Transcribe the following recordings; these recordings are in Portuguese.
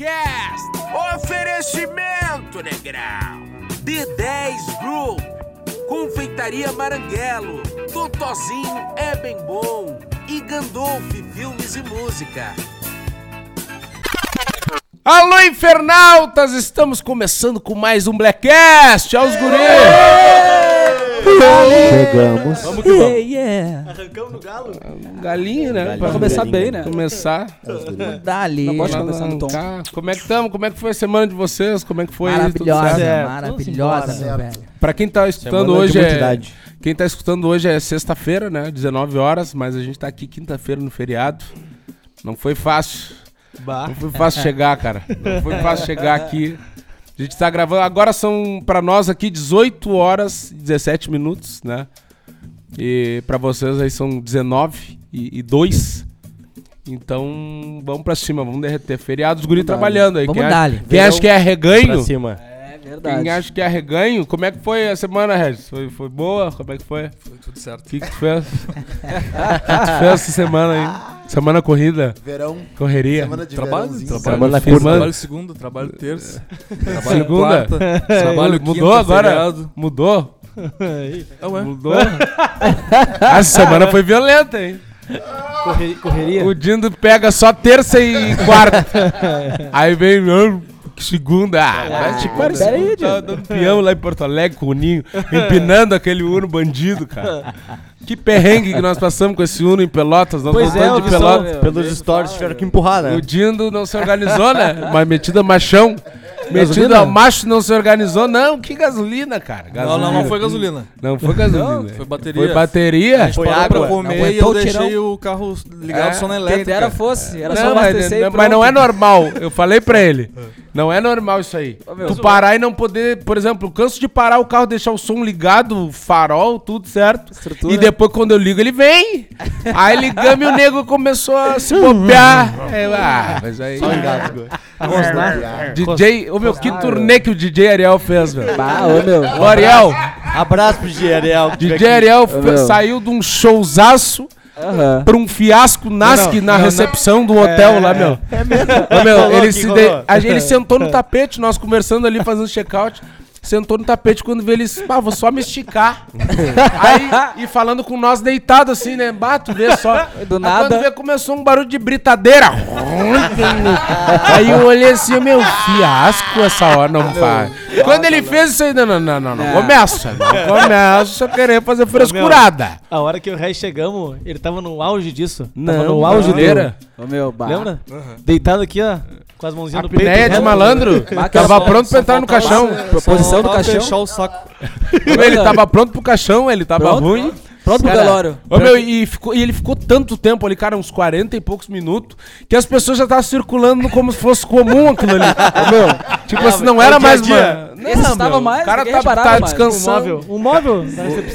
Blackcast. Oferecimento, negrão. D10 Group. Confeitaria Maranguelo. Totozinho é bem bom. E Gandolf Filmes e Música. Alô, infernautas! Estamos começando com mais um Blackcast. Aos guris! Chegamos. Vamos que vamos. yeah. Arrancamos no galo? Galinha, né? Pra começar bem, né? Começar. Dali. Não começar no tom. Arrancar. Como é que estamos? Como é que foi a semana de vocês? Como é que foi? Tudo Maravilhosa, certo? maravilhosa, meu velho. Pra quem tá escutando Semana de hoje é... Quem tá escutando hoje é sexta-feira, né? 19 horas, mas a gente tá aqui quinta-feira no feriado. Não foi fácil. Não foi fácil chegar, cara. Não foi fácil chegar aqui. A gente tá gravando. Agora são pra nós aqui 18 horas e 17 minutos, né? E pra vocês aí são 19 e, e 2. Então, vamos pra cima, vamos derreter. Feriados, guri trabalhando aí. Vamos quem, acha, quem acha que é reganho, Pra cima. É quem verdade. acha que é reganho, como é que foi a semana, Regis? Foi, foi boa? Como é que foi? Foi tudo certo. O que, que tu fez? O que tu fez essa semana aí? Semana corrida? Verão, Correria? semana de Trabalho, verãozinho. trabalho, Semana firme, curta. trabalho segunda, trabalho terça, trabalho Segunda? quarta, trabalho Mudou quinta, agora? feriado. Mudou? Ah, ué. Mudou? Essa semana foi violenta, hein? Correria. O Dindo pega só terça e quarta. Aí vem, não, segunda. Ah, vai te pera aí, tava dando peão lá em Porto Alegre com o Ninho, empinando aquele Uno bandido, cara. Que perrengue que nós passamos com esse Uno em Pelotas. Nós Pois é, voltamos de só, Pelotas. meu. Pelos stories tiveram que empurrar, né? O Dindo não se organizou, né? Mas metida machão. Metida Gasolina? macho não se organizou. Não, que gasolina, cara. Não, Gasolina. não, não foi gasolina. Não foi gasolina. Não, foi bateria. Foi bateria? A gente Foi água. pra comer Não e eu deixei tirão. o carro ligado É, só na Quem elétrica. dera fosse, era só Não, mas, abastecer e mas não é normal. Eu falei pra ele. Não é normal isso aí. meu. tu parar e não poder, por exemplo, eu canso de parar o carro, deixar o som ligado, farol, tudo certo. Estrutura. E depois quando eu ligo, ele vem. Aí ligamos e o nego começou a se bobear. É, ah, mas aí. DJ, ô meu, que turnê que o DJ Ariel fez, velho. Bah, ô meu. O Ariel, Abraço pro DJ Ariel. DJ. Ariel Ô, saiu de um showzaço Aham. pra um fiasco nasque na recepção do hotel lá, meu. É mesmo? meu, Rolou ele, se de- a- ele sentou no tapete, nós conversando ali, fazendo check-out. Sentou no tapete quando vê ele, disse, ah, vou só me esticar. Aí, e falando com nós deitado assim, né? Bato, vê só. Do Aí nada. Quando vê, começou um barulho de britadeira. aí eu olhei assim, meu, fiasco essa hora não faz. Quando ele fez isso aí, não, não, não, não, não. Começa, não começa a querer fazer frescurada. A hora que o Rei chegamos, ele tava no auge disso. Não, tava no auge dele. Ô meu, bah. Lembra? Deitado aqui, ó, com as mãozinhas A no peito. pinéia de reto. malandro tava pronto pra entrar no caixão. Proposição do caixão. fechar o saco. Ele tava pronto pro caixão, ele tava Pronto, ruim. Pronto pro velório. Ô, meu, e, ficou- e ele ficou tanto tempo ali, cara, uns 40 e poucos minutos, que as pessoas já estavam circulando como se fosse comum aquilo ali. Ô, meu, tipo assim, não é era mais dia. uma. Esse estava mais, O cara tá, tá mais. Um descansando. móvel. Um móvel.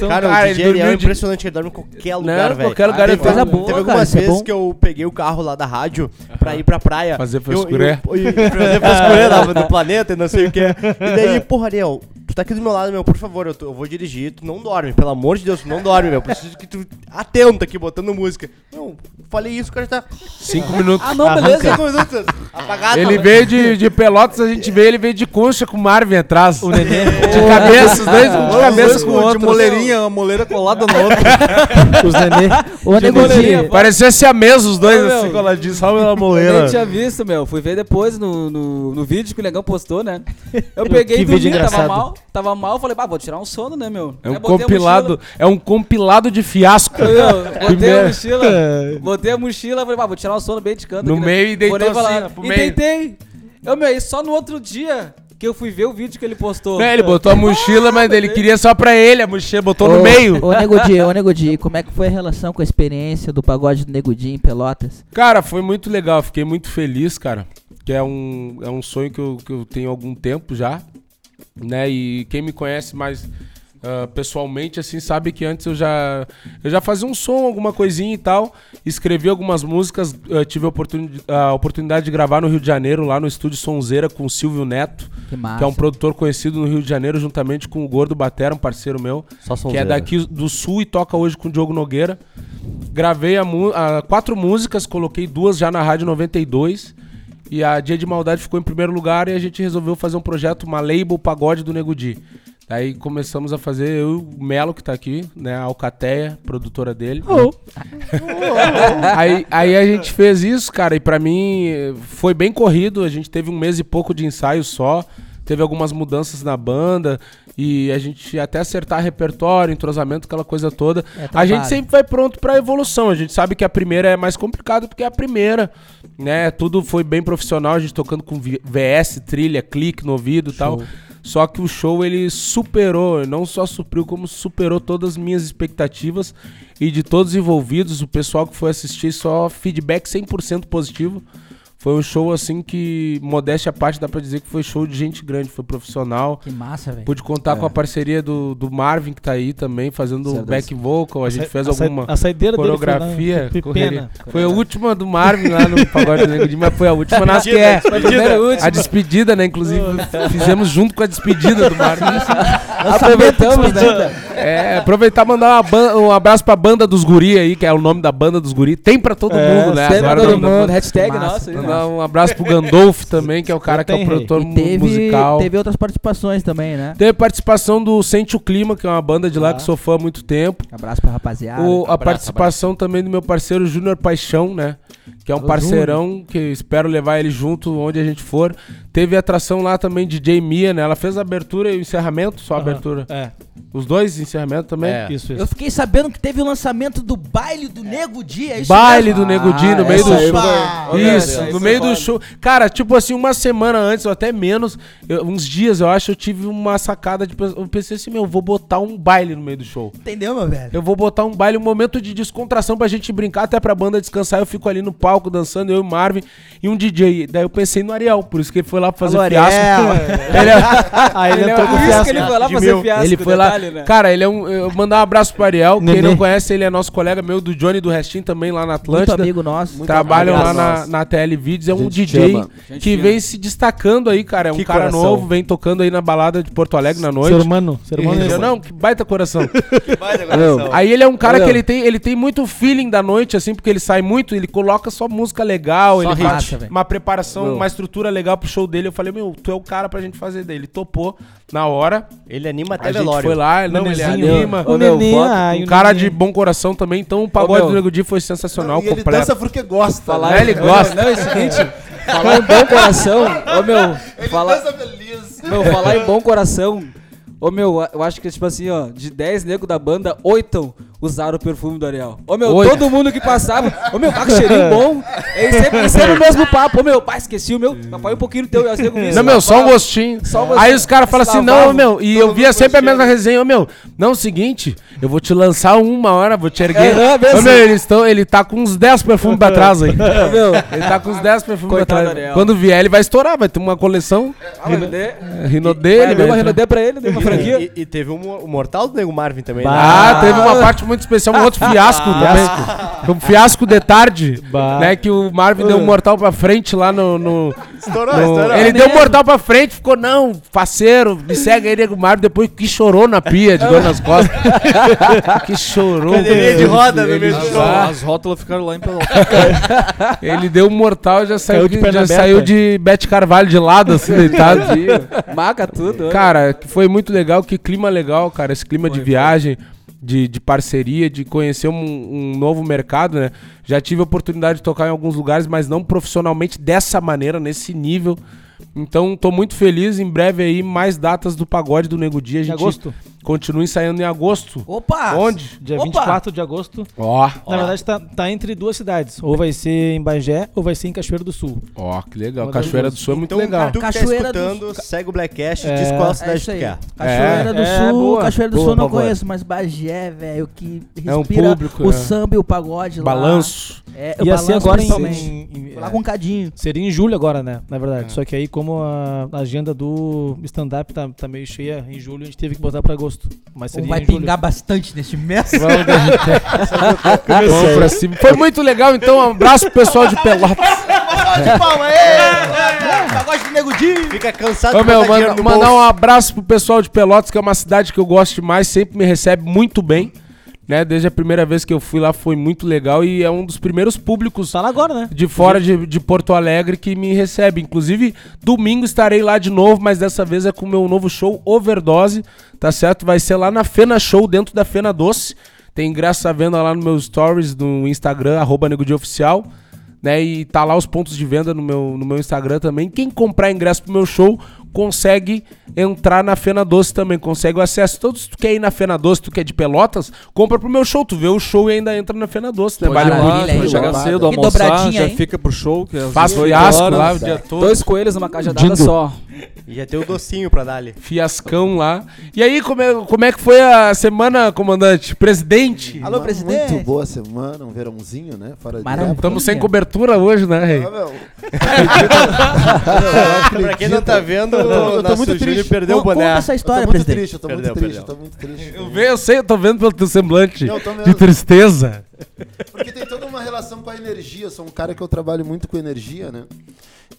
Cara, Cara, o ele DJ Ariel é de- impressionante, ele dorme em qualquer lugar, velho. qualquer lugar ele teve, coisa boa, Teve algumas é vezes que eu peguei o carro lá da rádio pra ir pra praia. Fazer frescuré. Fazer frescuré lá do planeta e não sei o que. E daí, porra, Ariel, tá aqui do meu lado, meu, por favor, eu, tô- eu vou dirigir, tu não dorme, pelo amor de Deus, tu não dorme, meu. Preciso que tu atento aqui, botando música. Não, falei isso, o cara tá... Cinco minutos. Ah, não, beleza. Cinco minutos, apagado. Ele veio de, de Pelotas, a gente veio, ele veio de concha com o Marvin atrás. O nenê. De cabeça, os dois, um de cabeça com o de outro. moleirinha, uma moleira colada na outra. Os nenê. Ô, Negudinho. Parecia siamês os dois, Ô, meu. assim, coladinhos, só pela Eu nem moleira. tinha visto, meu. Fui ver depois no, no, no vídeo que o Negão postou, né? Eu peguei e dormi, vídeo tava mal. Tava mal, falei, bah, vou tirar um sono, né, meu? É um compilado, é um compilado de fiasco. Eu, botei a mochila, botei a mochila, falei, bah, vou tirar um sono bem de canto. No aqui, né? meio e deitou lá, assim, ó, pro E meio. deitei. Eu, meu, e só no outro dia que eu fui ver o vídeo que ele postou. Não, ele botou a mochila, mas ele queria só pra ele, a mochila botou no meio. Ô, Negudi, ô, Negudi, como é que foi a relação com a experiência do pagode do Negudinho em Pelotas? Cara, foi muito legal, fiquei muito feliz, cara. Que é um, é um sonho que eu, que eu tenho há algum tempo já. Né? E quem me conhece mais ah, pessoalmente, assim, sabe que antes eu já, eu já fazia um som, alguma coisinha e tal. Escrevi algumas músicas, ah, tive a, oportuni- a oportunidade de gravar no Rio de Janeiro, lá no estúdio Sonzeira com o Silvio Neto, Que que é um produtor conhecido no Rio de Janeiro, juntamente com o Gordo Batera, um parceiro meu. Que é daqui do sul e toca hoje com o Diogo Nogueira. Gravei a a quatro músicas, coloquei duas já na Rádio 92. E a Dia de Maldade ficou em primeiro lugar e a gente resolveu fazer um projeto, uma label pagode do Nego Di. Daí começamos a fazer, eu e o Melo, que tá aqui, né? A Alcateia, produtora dele. aí, aí a gente fez isso, cara, e pra mim foi bem corrido. A gente teve um mês e pouco de ensaio só. Teve algumas mudanças na banda e a gente até acertar repertório, entrosamento, aquela coisa toda. É a gente sempre vai pronto pra evolução. A gente sabe que a primeira é mais complicada porque é a primeira, né? Tudo foi bem profissional, a gente tocando com VS, trilha, clique no ouvido e tal. Só que o show ele superou, não só supriu, como superou todas as minhas expectativas e de todos os envolvidos, o pessoal que foi assistir só feedback 100% positivo. Foi um show assim que, modéstia à parte, dá pra dizer que foi show de gente grande, foi profissional. Que massa, velho. Pude contar com a parceria do, do Marvin, que tá aí também, fazendo o back vocal. A gente fez a alguma a saideira dele foi coreografia. na- foi a última do Marvin lá no Pagode do mas foi a última nas que é. A despedida, né? Inclusive, fizemos junto com a despedida do Marvin. Aproveitamos, né? É, aproveitar e mandar uma um abraço pra banda dos guri aí, que é o nome da banda dos guri. Tem pra todo É, mundo, né? Agora o todo mundo. Hashtag Massa, nossa. Mandar um abraço pro Gandolf também, que é o cara que é o Tem, produtor E teve, musical. teve outras participações também, né? Teve participação do Sente o Clima, que é uma banda de lá Ah. que sou fã há muito tempo. Abraço pra rapaziada. O- a abraço, participação também do meu parceiro Júnior Paixão, né? Que é um Alô, parceirão que espero levar ele junto onde a gente for. Teve atração lá também de Jay Mia, né? Ela fez a abertura e o encerramento, só a abertura. É, Os dois encerramentos também. É. isso, Eu isso. fiquei sabendo que teve o lançamento do baile do Nego Dia, é isso Baile mesmo? do Nego Di no Ah, meio do show. foi- Isso, no meio é do show. Cara, tipo assim, uma semana antes, ou até menos, eu- uns dias, eu acho, eu tive uma sacada de. Eu pensei assim, meu, eu vou botar um baile no meio do show. Entendeu, meu velho? Eu vou botar um baile, um momento de descontração pra gente brincar, até pra banda descansar. Eu fico ali no palco dançando, eu e o Marvin e um DJ. Daí eu pensei no Ariel, por isso que ele foi lá fazer Alô, fiasco. Ariel. ele, é- Aí ele é entrou um- com Por isso fiasco. que ele foi lá fazer fiasco. Ele foi lá. detalhe, né? Cara, ele é um. Eu mandar um abraço pro Ariel. Quem não conhece, ele é nosso colega meu do Johnny do Restinho também lá na Muito Atlântida. amigo nosso. Trabalham lá na, na TL Vídeos, é um Gente DJ. Gente que vem se destacando aí, cara. É um Que cara coração. novo, vem tocando aí na balada de Porto Alegre na noite. Ser humano, ser humano. Eu é não, que baita coração. Vai, Meu, Aí ele é um cara que ele tem, ele tem muito feeling da noite, assim, porque ele sai muito, ele coloca só música legal, Só ele velho. uma preparação, Meu. uma estrutura legal pro show dele. Eu falei, meu, tu é o cara pra gente fazer dele. Ele topou na hora. Ele anima até A gente velório. foi lá, ele não, ele Nenezinho. anima. Neném, bota- ai, Um o cara de bom coração também, então o pagode do Nego Di foi sensacional, E ele completo. dança porque gosta. Falar né? É, ele gosta. Não, é o seguinte, falar em bom coração, ô meu, Ele falar, dança feliz. meu, falar em bom coração, ô meu, eu acho que tipo assim, ó, de 10 negros da banda, 8 usaram o perfume do Ariel. Ô meu, Oito. todo mundo que passava, ô meu, tá com cheirinho bom, é sempre, sempre o mesmo papo, ô meu, pai, esqueci o meu, papai um pouquinho do teu, eu Não, meu, só um gostinho. Só um gostinho. Aí os caras falam assim, não, meu, e eu via sempre a mesma resenha, ô meu, não, é o seguinte, eu vou te lançar uma hora, vou te erguer. É, é mesmo. Ô meu, eles tão, ele tá com uns 10 perfumes pra trás aí. Ô meu, Ele tá com uns 10 perfumes pra trás. Quando vier, ele vai estourar, vai ter uma coleção. ah, mas dê- Rino Vai, dele, deu uma renodê pra ele, deu uma franquia. E, e teve um, o mortal do Nego Marvin também. né? Ah, teve uma parte muito especial, um outro fiasco também. Um fiasco de tarde, né? Que o Marvin deu um mortal pra frente lá no. no- Estourou, no- estourou. ele deu um mortal pra frente, ficou, não, faceiro, me segue aí, Nego Marvin, depois que chorou na pia, de dor nas costas. que chorou. Cadeirinha de roda no meio do show. As, as rótulas ficaram lá em Pelotas. Ele deu um mortal e já saiu, de já saiu de Bete Carvalho de lado, assim, deitado. Maca tudo. Cara, que foi muito legal, que clima legal, cara. Esse clima de viagem, de, de parceria, de conhecer um, um novo mercado, né? Já tive a oportunidade de tocar em alguns lugares, mas não profissionalmente dessa maneira, nesse nível. Então, tô muito feliz. Em breve aí, mais datas do pagode do Nego Dia. A gente agosto. Continua ensaiando em agosto. Opa! Onde? Dia Opa! 24 de agosto. Ó, Na verdade, tá, tá entre duas cidades. Ou vai ser em Bagé, ou vai ser em Cachoeiro do Sul. ó, que legal. Uma das Cachoeira do duas. Sul é muito Então, legal. tu que tá Cachoeira do escutando, segue o Blackcast e É. diz qual É cidade isso tu aí. quer. Cachoeira do É, Sul, boa. Cachoeira do Boa, Sul eu não conheço, mas Bagé, velho, que É um respira público, o é. samba e o pagode lá. Balanço. É, o Ia ser balanço agora em, principalmente. em- em- Lá com um cadinho. Seria em julho agora, né? Na verdade. Só que aí, como a agenda do stand-up tá, tá meio cheia em julho, a gente teve que botar pra agosto. Mas seria Vai pingar bastante neste mês. Vamos Vamos pra cima. Foi muito legal, então. Um abraço pro pessoal de Pelotas. De palma, ê! Pagode do Nego Di. Fica cansado Ô, de meu, manda, mandar bolso. um abraço pro pessoal de Pelotas, que é uma cidade que eu gosto demais, sempre me recebe muito bem. Né? Desde a primeira vez que eu fui lá foi muito legal e é um dos primeiros públicos Tá lá agora, né? de fora de, de Porto Alegre que me recebe. Inclusive, domingo estarei lá de novo, mas dessa vez é com o meu novo show Overdose, tá certo? Vai ser lá na Fena Show, dentro da Fena Doce. Tem ingresso à venda lá no meu stories no Instagram, arroba Oficial. Né, e tá lá os pontos de venda no meu, no meu Instagram também. Quem comprar ingresso pro meu show consegue entrar na Fena Doce também, consegue o acesso. Todos se tu quer ir na Fena Doce, tu quer de Pelotas, compra pro meu show. Tu vê o show e ainda entra na Fena Doce. Né? Vale muito. Boa. cedo, Que almoçar, já hein? fica pro show. Que é Faz 18 fiasco horas. lá o dia todo. Dois coelhos numa cajadada Dindo. só. E já tem o docinho pra dar ali. Fiascão lá. E aí, como é, como é que foi a semana, comandante? Presidente? Alô, presidente. Muito boa semana, um verãozinho, né? Fora de Maravilha. Estamos sem cobertura hoje, né, Rei? Ah, meu. pra quem não tá vendo, Eu tô- eu tô muito Júnior triste. perdeu o Conta boné. essa Eu tô história, muito presidente. triste, eu tô Perdeu, muito triste, perdeu. eu tô muito triste. Eu, sei, eu tô vendo pelo teu semblante de tristeza. Porque tem toda uma relação com a energia. Eu sou um cara que eu trabalho muito com energia, né?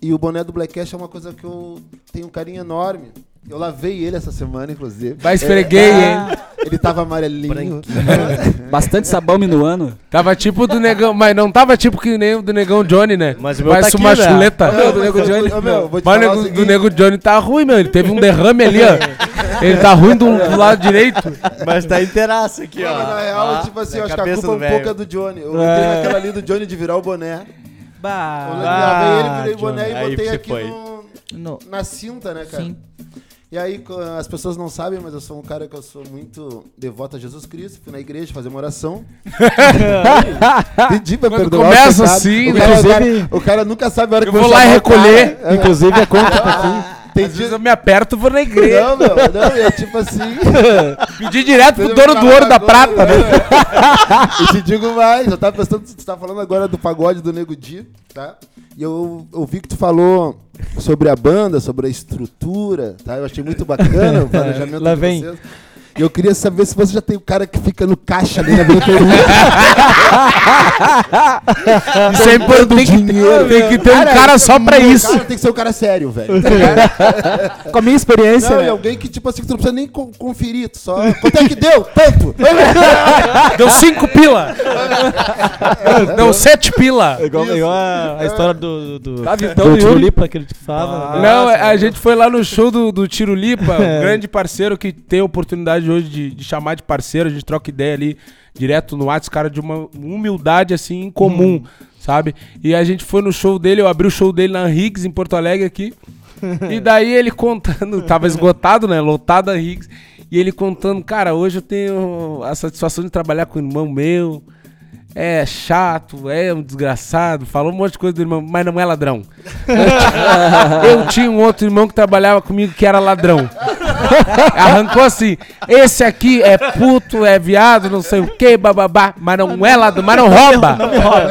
E o boné do Black Cash é uma coisa que eu tenho um carinho enorme. Eu lavei ele essa semana, inclusive. Vai esfreguei, hein? Ele tava amarelinho. Bastante sabão minuano. Tava tipo do negão, mas não tava tipo que nem o do negão Johnny, né? Mas o meu Parece tá uma aqui, né? chuleta. Não, do mas Nego Johnny. eu- meu, vou te Mas o falar o nego, do nego Johnny tá ruim, meu. Ele teve um derrame ali, ó. Ele tá ruim do, do lado direito. Mas tá inteiraço aqui, ó. Mas na real, Ó, tipo assim, acho que a cabeça culpa é do um pouco é do Johnny. Eu entrei naquela ali do Johnny de virar o boné. Eu Bah. lavei ele, virei o Johnny. boné e Aí botei você aqui foi. no, No- na cinta, né, cara? Sim. E aí, as pessoas não sabem, mas eu sou um cara que eu sou muito devoto a Jesus Cristo. Fui na igreja fazer uma oração. Pedi pra Quando perdoar o começa assim, o né? cara, o, cara, o cara nunca sabe a hora Eu que vou eu lá chamar o cara. recolher. É, Inclusive, a conta tá aqui. Tem Às vezes dia... eu me aperto e vou na igreja. Não, meu, não, é tipo assim. Pedi direto pro dono do ouro da prata, né? E te digo mais, eu tava pensando, tu tá falando agora do pagode do Nego Di, tá? E eu ouvi que tu falou sobre a banda, sobre a estrutura, tá? Eu achei muito bacana o planejamento Lá vem. vocês. E eu queria saber se você já tem o cara que fica no caixa ali na bilheteria. Isso é importante. Tem que, tem que ter um cara só pra isso. cara tem que ser um cara sério, velho. Com a minha experiência, Não, e né? alguém que, tipo assim, que tu não precisa nem co- conferir, só... Quanto é que deu? Tanto! Deu cinco pila. Deu sete pila. É igual, igual a, a história do, do, do, Tá, do Yuri. Tirulipa que ele falava. né? Não, a gente foi lá no show do, do Tiro Lipa, um grande parceiro que tem a oportunidade hoje de, de chamar de parceiro, a gente troca ideia ali direto no WhatsApp, cara de uma humildade assim incomum, sabe? E a gente foi no show dele, eu abri o show dele na Higgs, em Porto Alegre aqui. e daí ele contando, tava esgotado, né? Lotado a Higgs. E ele contando, cara, hoje eu tenho a satisfação de trabalhar com um irmão meu. É chato, é um desgraçado, falou um monte de coisa do irmão, mas não é ladrão. Eu tinha um outro irmão que trabalhava comigo que era ladrão. Arrancou assim: esse aqui é puto, é viado, não sei o que, bababá, mas não é ladrão, mas não rouba.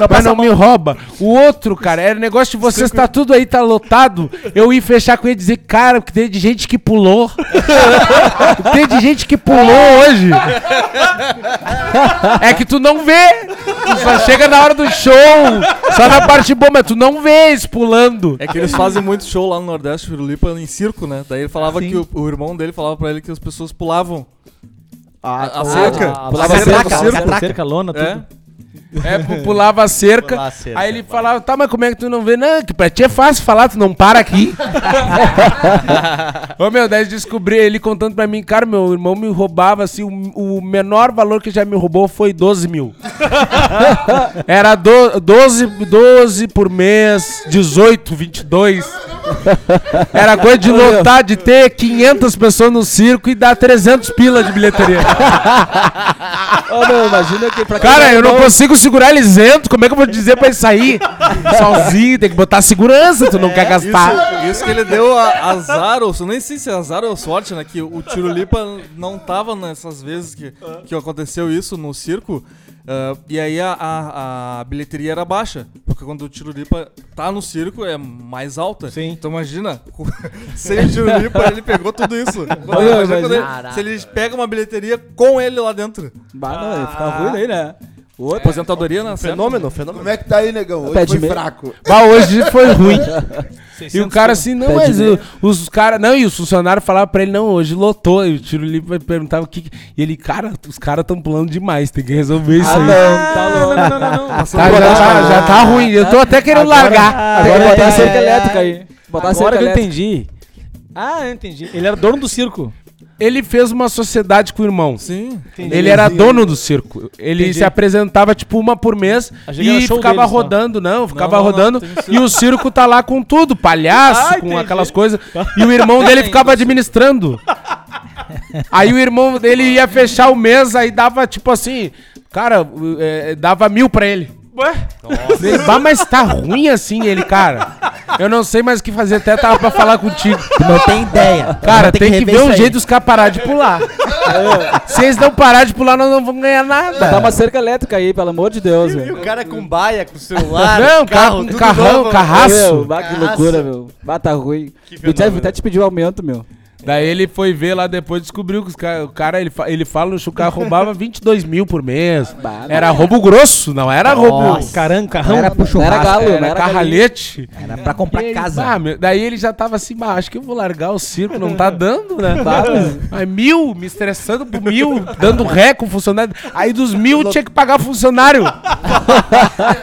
mas não me rouba. O outro, cara, era negócio de vocês, tá tudo aí, tá lotado. Eu ia fechar com ele e dizer, cara, que tem de gente que pulou. tem de gente que pulou hoje. É que tu não vê. Tu só chega na hora do show, só na parte boa, mas tu não vê eles pulando. É que eles fazem muito show lá no Nordeste, Firulipa, em circo, né? Daí ele falava que o, o irmão dele falava pra ele que as pessoas pulavam. a, a cerca. Ah, pulava a a cerca cerca, a circo. cerca, cerca, lona, É. tudo. É, pu- pulava a cerca. Pular a cerca, aí ele vai. falava, tá, mas como é que tu não vê? Não, que pra ti é fácil falar, tu não para aqui. Ô meu, daí descobri ele contando pra mim, cara, meu irmão me roubava assim, o, o menor valor que já me roubou foi 12 mil. Era do, 12, 12 por mês, 18, 22. Era coisa de lotar, de ter 500 pessoas no circo e dar 300 pila de bilheteria. Ô, meu, imagina que pra Cara, eu não irmão- consigo segurar ele isento. Como é que eu vou dizer pra ele sair sozinho? Tem que botar segurança, tu não quer gastar. Isso, isso que ele deu a, azar, ou nem sei se é azar ou sorte, né? Que o Tirulipa não tava nessas vezes que, que aconteceu isso no circo. Ah, e aí a, a, a bilheteria era baixa. Porque quando o Tirulipa tá no circo é mais alta. Sim. Então imagina, sem o Tirulipa ele pegou tudo isso. Quando- Olha, imagina quando ele- se ele pega uma bilheteria com ele lá dentro. Bah, não, ia ficar ruim daí, né? O outro, Aposentadoria, né? Fenômeno, fenômeno. Como é que tá aí, negão? Hoje Pé de foi fraco. Mas hoje foi ruim. E o cara assim, não, mas o- os caras. Não, e os funcionários falavam pra ele, não, hoje lotou. E o Tiro Lipa perguntava o que. que- E ele, cara, os caras estão pulando demais, tem que resolver isso Ah, aí. não, tá louco. Não, não, não, não. Tá, já, tá, já tá ruim, eu tô até querendo largar. Agora Agora botar é- cerca elétrica aí. Botar Agora cerca que eu entendi. Ah, eu entendi. Ele era dono do circo. Ele fez uma sociedade com o irmão. Sim. Ele era dono do circo. Ele Entendi. se apresentava, tipo, uma por mês e ficava deles, só. rodando, não, ficava não, não, rodando. circo. e o circo tá lá com tudo, palhaço, Ah, com entendi. aquelas coisas. E o irmão dele ficava administrando. Aí o irmão dele ia fechar o mês, aí dava, tipo assim, cara, é, dava mil pra ele. Ué? Ele, "Bah, mas tá ruim assim, ele, cara. Eu não sei mais o que fazer, até tava pra falar contigo. Tu não tem ideia. Cara, tem que, rever ver um aí. jeito dos caras parar de pular. Se eles não parar de pular, nós não vamos ganhar nada. Botar uma cerca elétrica aí, pelo amor de Deus, E velho. o cara com baia, com celular, Não, carro, carrão, novo, carraço. Meu, bah, que loucura, meu. Bah, tá ruim. O Jeff até te pediu aumento, meu. Daí ele foi ver lá depois descobriu que os ca- o cara, ele, fa- ele fala que o cara roubava 22 mil por mês. Bah, Era roubo grosso, não era roubo. Caramba, carrão. Não era pro Não era churrasco. galo, não Era carralhete. Era pra comprar E ele, casa. "Ah, meu", daí ele já tava assim, "Bah, acho que eu vou largar o circo, não tá dando, né? Aí mil, me estressando por mil, dando ré com funcionário. Aí dos mil tinha que pagar funcionário.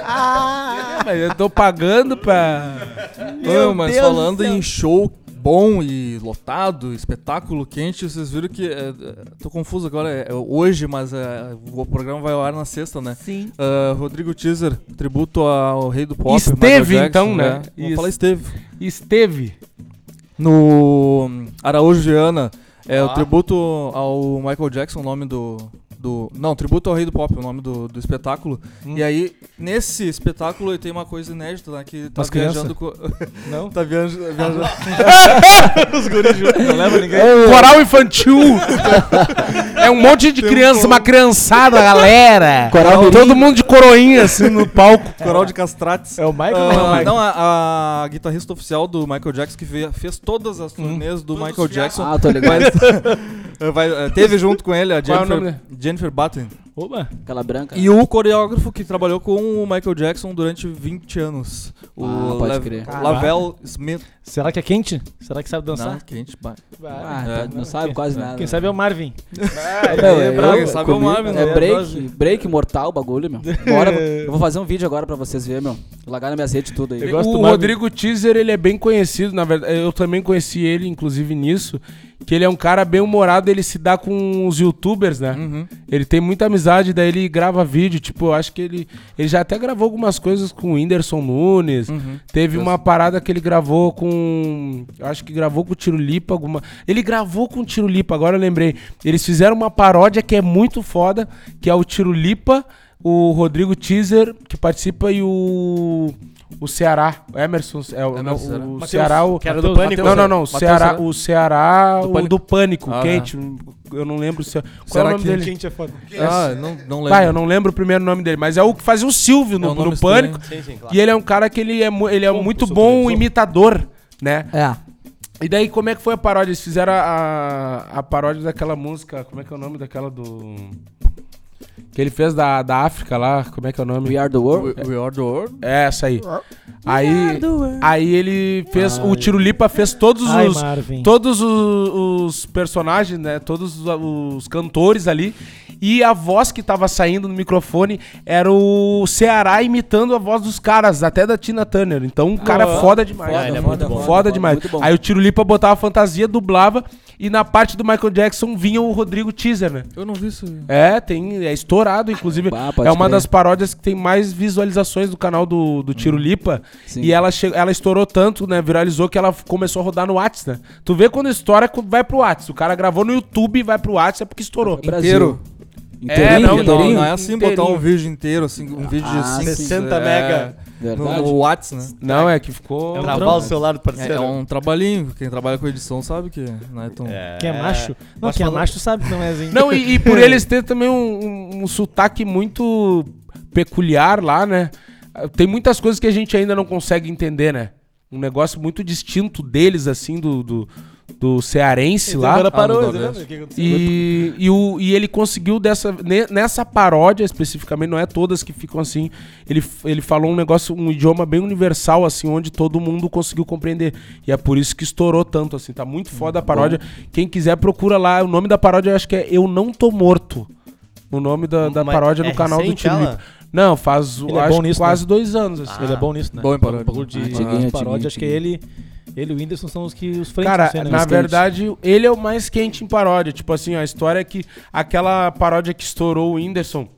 Ah, mas eu tô pagando pra. Não, mas falando em show bom e lotado, espetáculo quente, vocês viram que. é, é, tô confuso agora, é, é hoje, mas é, o programa vai ao ar na sexta, né? Sim. Ah, Rodrigo Teaser, tributo ao rei do pop. Esteve, Michael então, Jackson, né? é. Vamos falar esteve. Esteve. No hum, Araújo Viana, é o tributo ao Michael Jackson, o nome do. Do não, tributo ao Rei do Pop, o nome do, do espetáculo. E aí, nesse espetáculo, tem uma coisa inédita, né? Que tá crianças? viajando com. Não? tá viaja- viajando. Não leva ninguém. Coral infantil. é um monte de criança, uma criançada, galera. Coral Todo mundo de coroinha, assim, no palco. Coral de Castrates. É o Michael ou não é Michael? não, a, a guitarrista oficial do Michael Jackson que fe- fez todas as turnês do Michael Jackson. Ah, tô ligado. vai- vai- teve junto com ele a é Jennifer, Jennifer Button. Oba. Aquela branca. E o coreógrafo que trabalhou com o Michael Jackson durante 20 anos. O Ah, pode crer. Lavelle Smith. Será que é quente? Será que sabe Não, dançar? quente, bah. Ah, É. não sabe quase nada. Quem sabe é o Marvin. Meu, é eu- bravo, quem sabe é o comigo- Marvin, É né? break, break mortal o bagulho, meu. Hora eu vou fazer um vídeo agora pra vocês verem, meu. Vou largar na minha rede tudo aí. Eu gosto o. Rodrigo Teaser, ele é bem conhecido, na verdade. Eu também conheci ele, inclusive, nisso. Que ele é um cara bem humorado, ele se dá com os youtubers, né? Uhum. Ele tem muita amizade, daí ele grava vídeo. Tipo, eu acho que ele. Ele já até gravou algumas coisas com o Whindersson Nunes. Uhum. Teve uma parada que ele gravou com. Eu acho que gravou com o Tiro Lipa. Alguma... Ele gravou com o Tiro Lipa, agora eu lembrei. Eles fizeram uma paródia que é muito foda, que é o Tiro Lipa, o Rodrigo Teaser, que participa, e o. O Ceará, o Emerson, é, o, não, Ceará. o Mateus, Ceará, o, que era do Pânico. não, não, não, o Mateus Ceará, Ceará. o Ceará, Do o Pânico. do Pânico, Ah, quente, eu não lembro se, qual é o nome que- dele? Quente é foda. Ah, não, não lembro. Tá, eu não lembro o primeiro nome dele, mas é o que fazia o Silvio É no, nome no. Pânico. Sim, sim, claro. E ele é um cara que ele é, ele é Pô, muito bom imitador, né? É. E daí, como é que foi a paródia? Eles fizeram a, a paródia daquela música, como é que é o nome daquela do... Que ele fez da, da África lá, como é que é o nome? We Are The World. We, we are the world. É, essa aí. Aí, aí ele fez, o Tiro Lipa fez todos Ai, os... Marvin. Todos os, os personagens, né? Todos os, os cantores ali. E a voz que tava saindo no microfone era o Ceará imitando a voz dos caras, até da Tina Turner. Então, um cara Ah, foda demais. foda, ele é foda, muito bom. foda, Foda, foda, demais. muito bom. Aí o Tiro Lipa botava a fantasia, dublava. E na parte do Michael Jackson vinha o Rodrigo Teaser, né? Eu não vi isso. É, tem, é estourado, inclusive. Pode é uma crer. das paródias que tem mais visualizações do canal do, do Tiro Lipa. Sim. E ela, ela estourou tanto, né? Viralizou que ela começou a rodar no Whats, né? Tu vê quando estoura, quando vai pro Whats. O cara gravou no YouTube e vai pro Whats, é porque estourou. Brasil. Inteiro. Inteirinho, É, não, Não, inteirinho? não é assim botar um vídeo inteiro, assim, um vídeo de Ah, 5, 60 mega. No, Verdade. no Whats, né? Não, é que ficou. É um o celular do É, parceiro. é um trabalhinho. Quem trabalha com edição sabe que não é tão. Quem é macho? Não, Mas quem é macho sabe que não é assim. Não, e, e por eles terem também um, um- um sotaque muito peculiar lá, né? Tem muitas coisas que a gente ainda não consegue entender, né? um negócio muito distinto deles, assim, do, do, do cearense lá. Agora parou, no você Nordeste. lembra o que aconteceu? E, e, o, e ele conseguiu dessa. ne- Nessa paródia, especificamente, não é todas que ficam assim. Ele, ele falou um negócio, um idioma bem universal, assim, onde todo mundo conseguiu compreender. E é por isso que estourou tanto, assim. Tá muito foda a paródia. Quem quiser, procura lá. O nome da paródia eu acho que é Eu Não Tô Morto. O nome da, da Mas paródia é no canal do Tiro. Não, faz Ele é acho que nisso, quase né? dois anos, assim. Ele é bom nisso, né? Bom em paródia. Bagulho de, de paródia, acho que ele, ele e o Whindersson são os que os frentes Cara, né? na Os quentes. verdade, ele é o mais quente em paródia. Tipo assim, a história é que aquela paródia que estourou o Whindersson,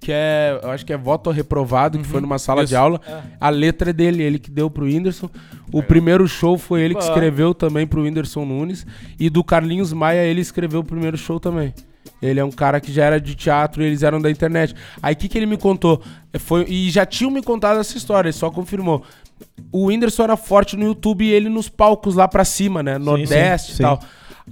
que é, eu acho que é voto reprovado, que foi numa sala de aula, a letra é dele, ele que deu pro Whindersson. O primeiro show foi ele que escreveu também pro Whindersson Nunes. E do Carlinhos Maia, ele escreveu o primeiro show também. Ele é um cara que já era de teatro e eles eram da internet. Aí o que, que ele me contou? Foi, e já tinham me contado essa história, ele só confirmou. O Whindersson era forte no YouTube e ele nos palcos lá pra cima, né? Nordeste sim, e tal.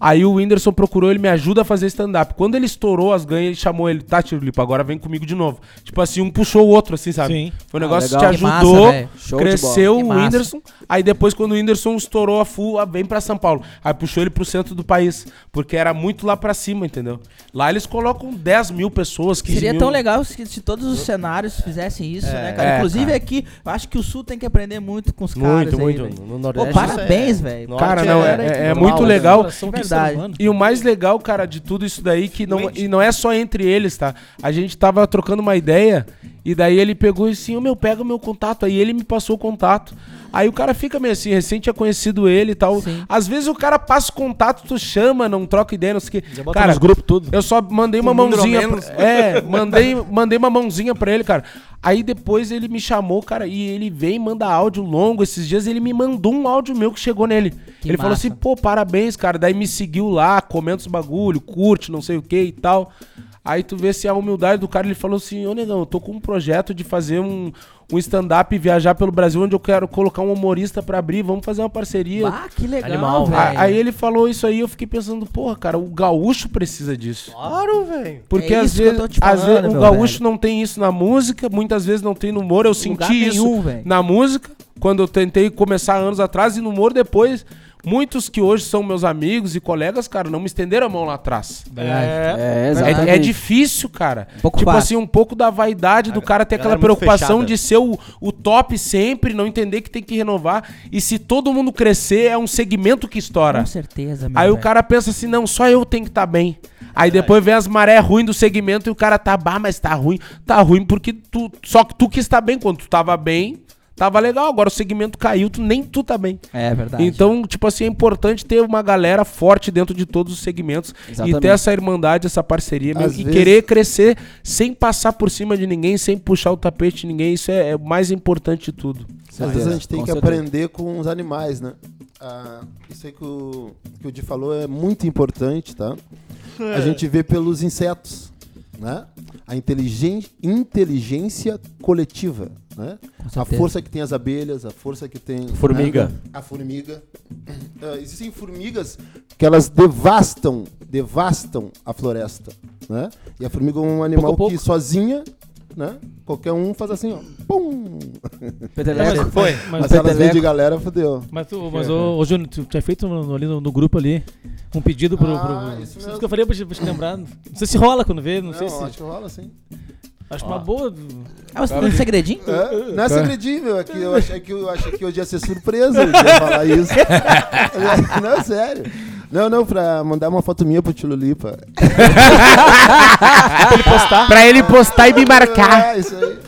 Aí o Whindersson procurou, ele me ajuda a fazer stand-up. Quando ele estourou as ganhas, ele chamou ele, tá, Tiro Lipa, agora vem comigo de novo. Tipo assim, um puxou o outro, assim, sabe? Sim. Foi um Ah, negócio que te Que massa, ajudou, velho. Show de cresceu. Que o massa. Whindersson. Aí depois, quando o Whindersson estourou a full, ah, vem pra São Paulo. Aí puxou ele pro centro do país, porque era muito lá pra cima, entendeu? Lá eles colocam 10 mil pessoas, 15 Seria mil. tão legal se, se todos os cenários fizessem isso, né, cara? É, Inclusive cara. aqui, eu acho que o Sul tem que aprender muito com os caras. Muito, aí, muito. velho. No Pô, Nordeste. parabéns, isso é- velho. Norte Cara, não, é- é- é muito né? legal. Verdade. E o mais legal, cara, de tudo isso daí, que não, e não é só entre eles, tá? A gente tava trocando uma ideia, e daí ele pegou e assim, ô meu, pega o meu contato. Aí ele me passou o contato. Aí o cara fica meio assim, recém tinha conhecido ele e tal. Sim. Às vezes o cara passa o contato, tu chama, não troca ideia, não sei o Já bota Cara, nos grupos tudo. eu só mandei uma mãozinha. Pra, é, mandei, mandei uma mãozinha pra ele, cara. Aí depois ele me chamou, cara, e ele vem e manda áudio longo. Esses dias ele me mandou um áudio meu que chegou nele. Que ele falou massa. assim, pô, parabéns, cara. Daí me seguiu lá, comenta os bagulho, curte, não sei o que e tal. Aí tu vê se a humildade do cara, ele falou assim, ô negão, eu tô com um projeto de fazer um, um stand-up e viajar pelo Brasil, onde eu quero colocar um humorista pra abrir, vamos fazer uma parceria. Ah, que legal, Animal, velho. Aí ele falou isso aí, eu fiquei pensando, porra, cara, o gaúcho precisa disso. Claro, velho. Porque É às vezes, te às falando, vezes o gaúcho velho. não tem isso na música, muitas vezes não tem no humor. Eu Lugar senti isso nenhum, na música, quando eu tentei começar anos atrás, e no humor depois. Muitos que hoje são meus amigos e colegas, cara, não me estenderam a mão lá atrás. É, É, É, exatamente. é difícil, cara. pouco tipo fácil. assim, um pouco da vaidade do cara ter aquela é preocupação fechada. de ser o, o top sempre, não entender que tem que renovar. E se todo mundo crescer, é um segmento que estoura. Com certeza, meu Aí o velho. cara pensa assim, não, só eu tenho que estar bem. Aí depois vem as maré ruins do segmento e o cara tá, bah, mas tá ruim. Tá ruim porque tu, só que tu que está bem. Quando tu tava bem, tava legal. Agora o segmento caiu, tu, nem tu tá bem. É verdade. Então, tipo assim, é importante ter uma galera forte dentro de todos os segmentos e Exatamente. ter essa irmandade, essa parceria Às e vezes- querer crescer sem passar por cima de ninguém, sem puxar o tapete de ninguém. Isso é, é o mais importante de tudo. Às vezes a gente tem Com que certeza. aprender com os animais, né? Ah, isso aí que o, que o Di falou é muito importante, tá? A gente vê pelos insetos, né? A inteligência coletiva, né? A força que tem as abelhas, a força que tem... Formiga. né? A formiga. Ah, existem formigas que elas devastam, devastam a floresta, né? E a formiga é um animal pouco. que sozinha, né? Qualquer um faz assim, ó. Pum! Peteleco. Foi. Mas Mas, elas vêm de galera, fodeu. mas, tu, mas ô, ô, Júnior, tu tinha feito no, ali no, no grupo ali um pedido pro. Ah, pro- isso isso que eu faria pra te, pra te lembrar. Não sei se rola quando vê, não, sei se. acho que rola sim. Acho uma boa. Ah, você tem um segredinho? É, não é segredinho, meu. É que eu achei que, eu achei que hoje ia ser surpresa eu ia falar isso. não, é sério. Não, não, pra mandar uma foto minha pro Tilo Lipa. Pra ele postar e me marcar. É, isso aí.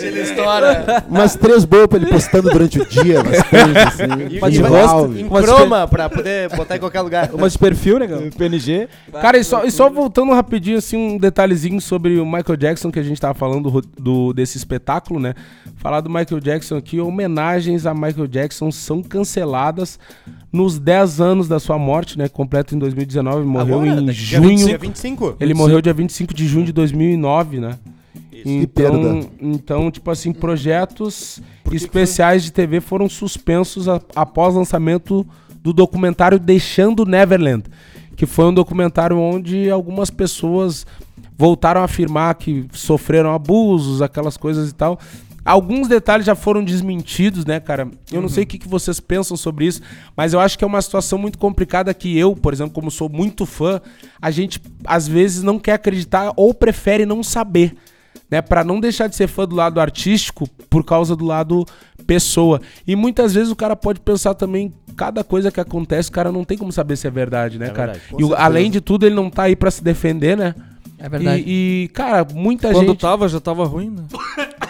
Ele estoura. Umas três boas pra ele postando durante o dia, bastante, assim. Mas de rosto? Em croma, pra poder botar em qualquer lugar. Uma de perfil, né, cara? PNG. Cara, e só, e só voltando rapidinho, assim, um detalhezinho sobre o Michael Jackson, que a gente tava falando do, do- desse espetáculo, né? Falar do Michael Jackson aqui, homenagens a Michael Jackson são canceladas nos 10 anos da sua morte, né? Completo em 2019, ele morreu Agora, em junho. 25, Dia 25? Ele morreu dia 25 de junho de 2009, né? Que perda. Então, então, tipo assim, projetos especiais de TV foram suspensos a- após o lançamento do documentário Deixando Neverland, que foi um documentário onde algumas pessoas voltaram a afirmar que sofreram abusos, aquelas coisas e tal. Alguns detalhes já foram desmentidos, né, cara? Eu não sei o que, que vocês pensam sobre isso, mas eu acho que é uma situação muito complicada que eu, por exemplo, como sou muito fã, a gente às vezes não quer acreditar ou prefere não saber, né, Pra não deixar de ser fã do lado artístico por causa do lado pessoa. E muitas vezes o cara pode pensar também cada coisa que acontece, o cara não tem como saber se é verdade, né, cara? verdade, e o- além de tudo, ele não tá aí pra se defender, né? É verdade. E, e, cara, muita Quando gente tava, já tava ruim, né?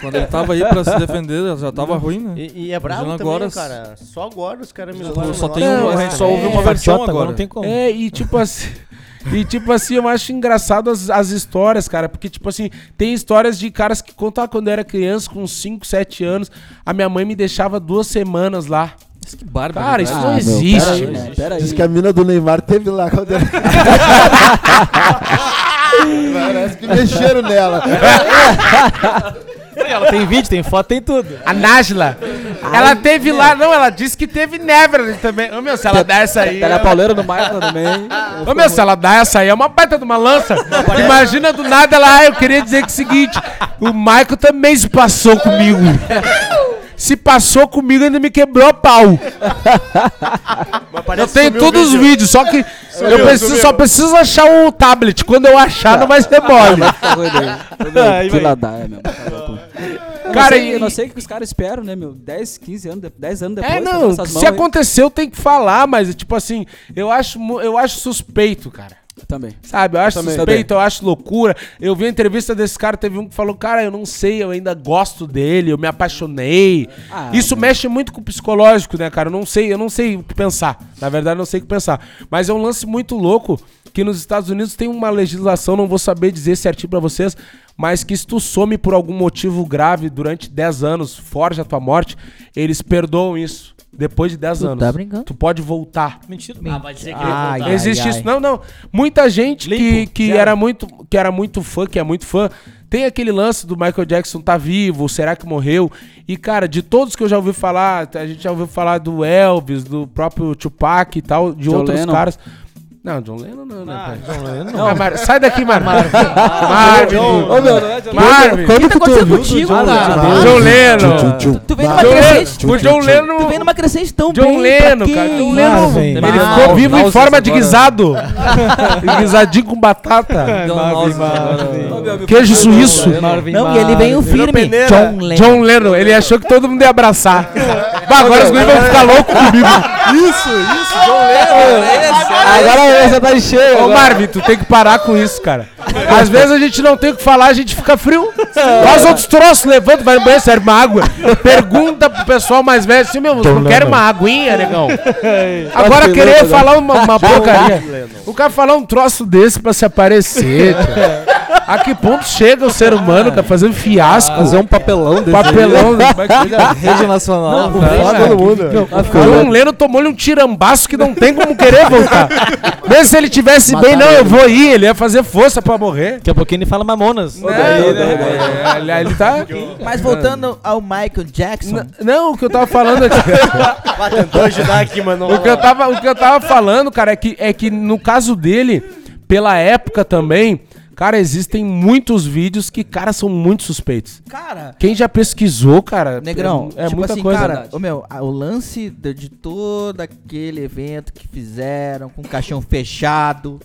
Quando ele tava aí pra se defender, já tava ruim, né? E, e é Imagina também, agora- cara. Só agora os caras me Só- só no tem um- a gente só ouve uma É, versão fatiota, agora. Não tem como. É, e tipo assim. E tipo assim, eu acho engraçado as, as histórias, cara. Porque, tipo assim, tem histórias de caras que contavam quando eu era criança, com 5, 7 anos. A minha mãe me deixava duas semanas lá. Que bárbaro. Cara, isso né? não meu, existe. pera aí, né? Pera aí. Diz que a mina do Neymar teve lá quando era... Parece que mexeram nela. Ela tem vídeo, tem foto, tem tudo. A Nájila. Ela teve lá, não, ela disse que teve Neverland também. Ô meu, se ela dá essa aí. Tela pauleira no Michael também. Ô meu, se ela dá essa aí, é uma baita de uma lança. Imagina do nada ela, ah, eu queria dizer que é o seguinte: o Michael também se passou comigo. Se passou comigo, ainda me quebrou a pau. Eu tenho sumiu todos os vídeo. vídeos, só que eu preciso, só preciso achar o tablet. Quando eu achar, não vai ser mole. Tá Aí Que ladaia, meu. Tá louco. Eu Cara, não sei, e- eu não sei o que os caras esperam, né, meu? 10, 15 anos, de- 10 anos depois. É, tá não, se aí. aconteceu tem que falar, mas tipo assim, eu acho, eu acho suspeito, cara. Também. Sabe, eu acho Também. suspeito, eu acho loucura. Eu vi a entrevista desse cara, teve um que falou, cara, eu não sei, eu ainda gosto dele, eu me apaixonei. Ah, Isso mexe muito com o psicológico, né, cara? Eu não sei, eu não sei o que pensar. Na verdade, eu não sei o que pensar. Mas é um lance muito louco que nos Estados Unidos tem uma legislação, não vou saber dizer certinho pra vocês, mas que se tu some por algum motivo grave durante 10 anos, forja a tua morte, eles perdoam isso. Depois de 10 Tu anos. tá brincando? Tu pode voltar. Mentira. Ah, vai dizer que Ai, ele ai, Existe ai. isso. Não, não. Muita gente que, Limpo, que zero. era muito que era muito fã, que é muito fã, tem aquele lance do Michael Jackson tá vivo, será que morreu? E cara, de todos que eu já ouvi falar, a gente já ouviu falar do Elvis, do próprio Tupac e tal, de John outros Lennon. caras. Não, John Lennon não, né? Ah, pai? John Lennon. Ah, Mar- sai daqui, Marvin. Marvin. Ô, meu, não é Marvin. O que tá acontecendo contigo, cara? John Lennon. Tu vem numa John crescente. Lennon. O John Tu Lennon. vem numa crescente tão John bem. Lennon, pra cara. John Lennon. Ele ficou vivo em forma de guisado. Guisadinho com batata. Queijo suíço. Não, e ele veio firme. John Lennon. John Lennon, ele achou que todo mundo ia abraçar. Agora os guris vão ficar loucos comigo. Isso, isso, John Lennon. Agora você tá cheio. Ô agora. Marvin, tu tem que parar com isso, cara. Às vezes a gente não tem o que falar, a gente fica frio. Faz outros troços, levanta, vai no banheiro, serve uma água. Pergunta pro pessoal mais velho assim, meu, você não quer uma aguinha, negão? Agora querer falar uma, uma porcaria. O cara falar um troço desse pra se aparecer, tio. A que ponto chega o ser humano, cara, fazer um fiasco? Fazer um papelão desse papelão. Rede Nacional. Não, cara. cara, todo mundo. John Lennon tomou-lhe um tirambaço que não tem como querer voltar. Mesmo se ele tivesse bem, não, eu vou ir, ele ia fazer força pra morrer. Daqui a pouquinho ele fala mamonas. É, é, ele- ele tá. Mas voltando ao Michael Jackson. N- Não, o que eu tava falando aqui. Tentou ajudar aqui, mano. o, que eu tava, o que eu tava falando, cara, é que, é que no caso dele, pela época também, cara, existem muitos vídeos que, cara, são muito suspeitos. Cara, Quem já pesquisou, cara, Negrão, é, é tipo muita assim, coisa. cara, o meu, o lance de, de todo aquele evento que fizeram com o caixão fechado,